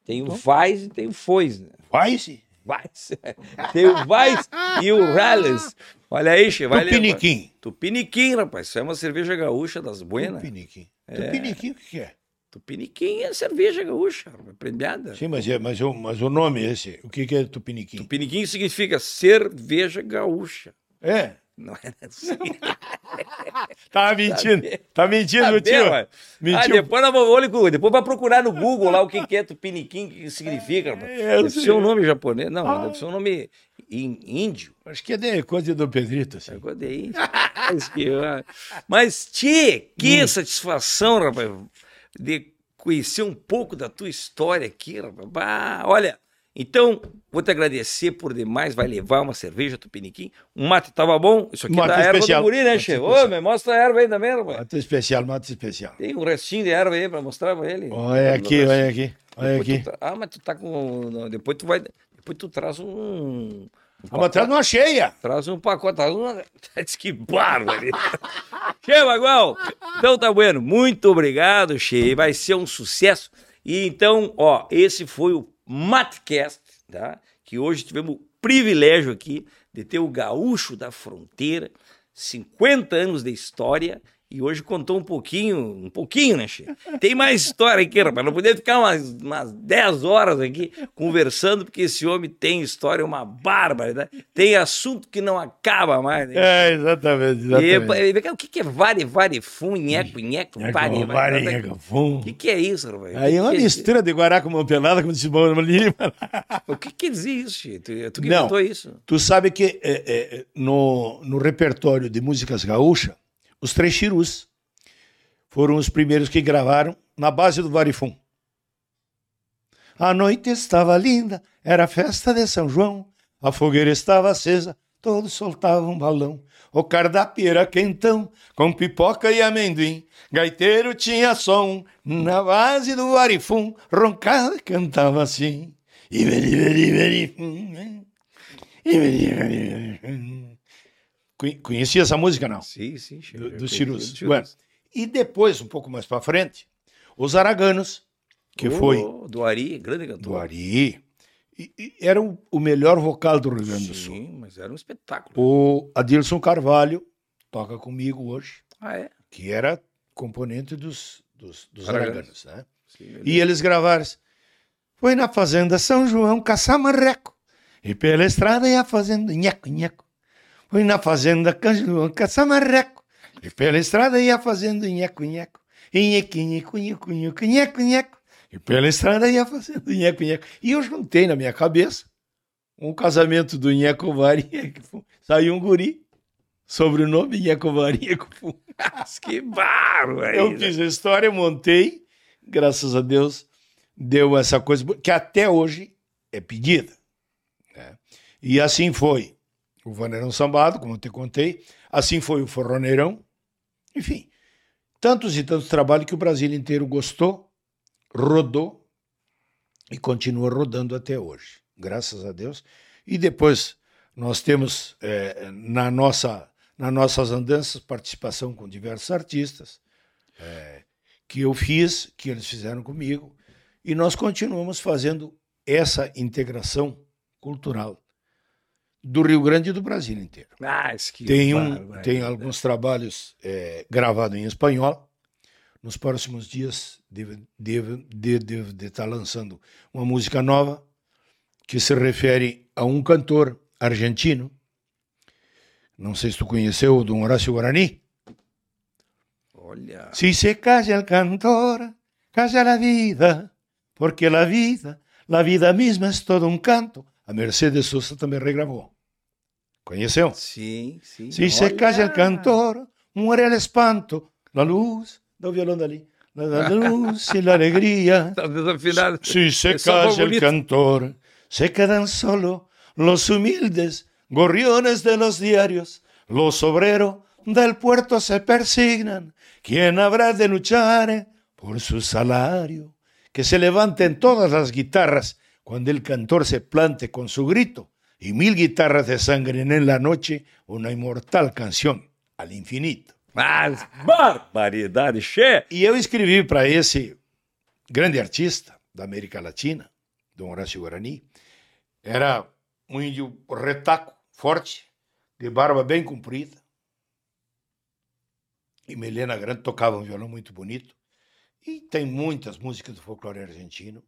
Tem o Weiss e tem o Foz, né? Vai-se. Weiss. Tem o Weiss e o Helles. Olha aí, che, vai. Tupiniquim. Tupiniquim, rapaz. Isso é uma cerveja gaúcha das buenas. Tupiniquim. Tupiniquim, o que é? Tupiniquim é cerveja gaúcha, premiada. Sim, mas, é, mas, o, mas o nome é esse. O que, que é tupiniquim? Tupiniquim significa cerveja gaúcha. É. Não era assim. Tá mentindo. Tá mentindo, Tá meu tio. Ah, Mentiu. depois, nós vamos, depois vai procurar no Google lá o que, que é tupiniquim, o que significa. É, Deve sei. ser um nome japonês. Não, Ah. deve ser um nome índio. Acho que é de coisa do Pedrito, assim. Agora de índio. Mas, que- Tchê, que satisfação, rapaz, de conhecer um pouco da tua história aqui, rapaz. Bah, olha, então, vou te agradecer por demais. Vai levar uma cerveja tupiniquim. Um mate tava bom. Isso aqui Mate da erva especial. do guri, né, Che? Ô, me mostra a erva aí também, rapaz. Mate especial, mate especial. Tem um restinho de erva aí pra mostrar pra ele. Olha aqui, olha aqui. Olha aqui. tá- Ah, mas tu tá com. não, Depois tu vai. Depois tu traz um. um Ah, mas traz uma cheia. Traz um pacote. Traz uma... Diz que bárbaro. Che, Maguel. Então tá bueno. Muito obrigado, Che. Vai ser um sucesso. E então, ó, esse foi o Matcast, tá? Que hoje tivemos o privilégio aqui de ter o gaúcho da fronteira, 50 anos de história. E hoje contou um pouquinho, um pouquinho, né, Che? Tem mais história aqui, rapaz. Não podia ficar umas, umas 10 horas aqui conversando, porque esse homem tem história, uma bárbara, né? Tem assunto que não acaba mais, né? É, exatamente. Exatamente. e, o que, que é vare, vare, fum, nheco, nheco, É pare, vare, com fum. O que, que é isso, rapaz? Aí é uma que mistura de Guará com Pelada, como disse Bom Lima. O que quer dizer isso, Chico? Tu, tu que Não. isso? Tu sabe que é, é, no, no repertório de músicas gaúcha, os Três Chirus foram os primeiros que gravaram na base do Varifum. A noite estava linda, era festa de São João, a fogueira estava acesa, todos soltavam um balão. O cardápio era quentão, com pipoca e amendoim. Gaiteiro tinha som, na base do Varifum, roncava e cantava assim. Iberi, iberi, iberi, hum, Conhe- Conhecia essa música, não? Sim, sim. Do- conheci Chirus. Bueno, e depois, um pouco mais para frente, os Araganos, que foi Oh, Do Ari, grande cantor. do Ari, e- e era o, o melhor vocal do Rio Grande do Sul. Sim, mas era um espetáculo. O Adilson Carvalho toca comigo hoje, Ah, é? que era componente dos, dos, dos Araganos. Araganos, né? Sim, E eles gravaram. Foi na fazenda São João caçar marreco. E pela estrada ia fazendo nheco, nheco. Foi na fazenda São João caçar marreco. E pela estrada ia fazendo nheco, nheco. Nheco, nheco, nheco, nheco, nheco, nheco. E pela estrada ia fazendo nheco, nheco. E eu juntei na minha cabeça um casamento do Nheco foi- Saiu um guri. Sobrenome Nheco Varinha. que barro aí. eu né? fiz a história, montei, graças a Deus, deu essa coisa que até hoje é pedida. né? E assim foi o Vaneirão Sambado, como eu te contei, assim foi o Forroneirão, enfim, tantos e tantos trabalhos que o Brasil inteiro gostou, rodou e continua rodando até hoje, graças a Deus. E depois nós temos eh, na nossa nas nossas andanças participação com diversos artistas eh, que eu fiz, que eles fizeram comigo, e nós continuamos fazendo essa integração cultural do Rio Grande e do Brasil inteiro. Que Tem, um, barbaridade. tem alguns trabalhos eh, gravados em espanhol. Nos próximos dias devo, devo, de- devo de estar lançando uma música nova que se refere a um cantor argentino. Não sei se tu conheceu o Dom Horácio Guarani. Olha. Si se calla el cantor, calla la vida, porque la vida, la vida misma es todo un canto. A Mercedes Sosa também regravou. Conheceu? Sim, sim. Si se Olha. calla el cantor, muere el espanto, la luz, do violão dali, la, luz y la. Si se foi calla el bonita. cantor, se quedan solo los humildes gorriones de los diarios, los obreros del puerto se persignan. ¿Quién habrá de luchar por su salario? Que se levanten todas las guitarras cuando el cantor se plante con su grito y mil guitarras de sangre en la noche una inmortal canción al infinito. Mas barbaridade, che. E eu escrevi para esse grande artista da América Latina, Dom Horácio Guarani. Era um índio retaco, forte, de barba bem comprida. E Melena Grande tocava um violão muito bonito. E tem muitas músicas do folclore argentino.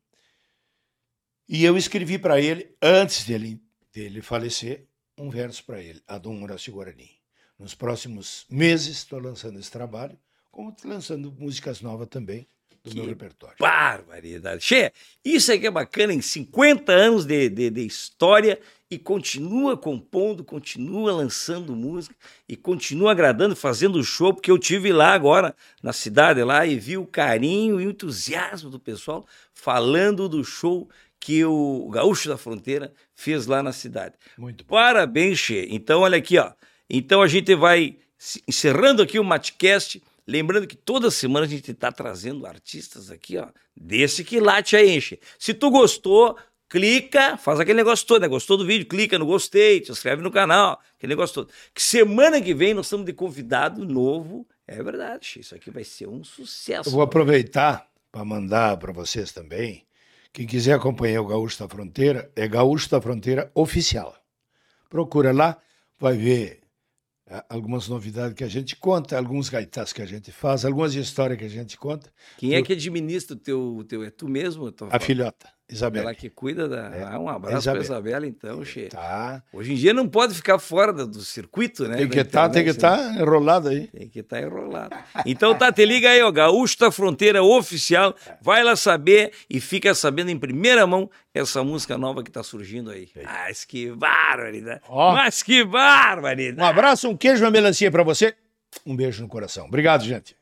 E eu escrevi para ele, antes dele, dele falecer, um verso para ele, a Dom Horácio Guarani. nos próximos meses estou lançando esse trabalho, como lançando músicas novas também do Que meu repertório. Barbaridade. Che, isso aqui é bacana, em 50 anos de, de, de história e continua compondo, continua lançando música e continua agradando, fazendo show, porque eu tive lá agora na cidade lá e vi o carinho e o entusiasmo do pessoal falando do show que o Gaúcho da Fronteira fez lá na cidade. Muito bom. Parabéns, Che. Então, olha aqui, ó. Então a gente vai encerrando aqui o Matcast. Lembrando que toda semana a gente está trazendo artistas aqui, ó, desse que late aí, enche. Se tu gostou, clica, faz aquele negócio todo, né? Gostou do vídeo, clica no gostei, te inscreve no canal, aquele negócio todo. Que semana que vem nós estamos de convidado novo. É verdade, Che, isso aqui vai ser um sucesso. Eu vou aproveitar para mandar para vocês também. Quem quiser acompanhar o Gaúcho da Fronteira, é Gaúcho da Fronteira Oficial. Procura lá, vai ver ah, algumas novidades que a gente conta, alguns gaitas que a gente faz, algumas histórias que a gente conta. Quem é que administra o teu, o teu? É tu mesmo? A filhota, Isabel. Ela que cuida da. É, Ah, um abraço para Isabela, então, Che. Tá. Hoje em dia não pode ficar fora do, do circuito, né? Tem que estar, tem que internet, né? estar enrolado aí. Tem que estar enrolado. Então tá, te liga aí, ó. Gaúcho da Fronteira Oficial. Vai lá saber e fica sabendo em primeira mão essa música nova que tá surgindo aí. Mas que barbaridade. Ó. Mas que barbaridade. Um abraço, um queijo, uma melancia para você. Um beijo no coração. Obrigado, gente.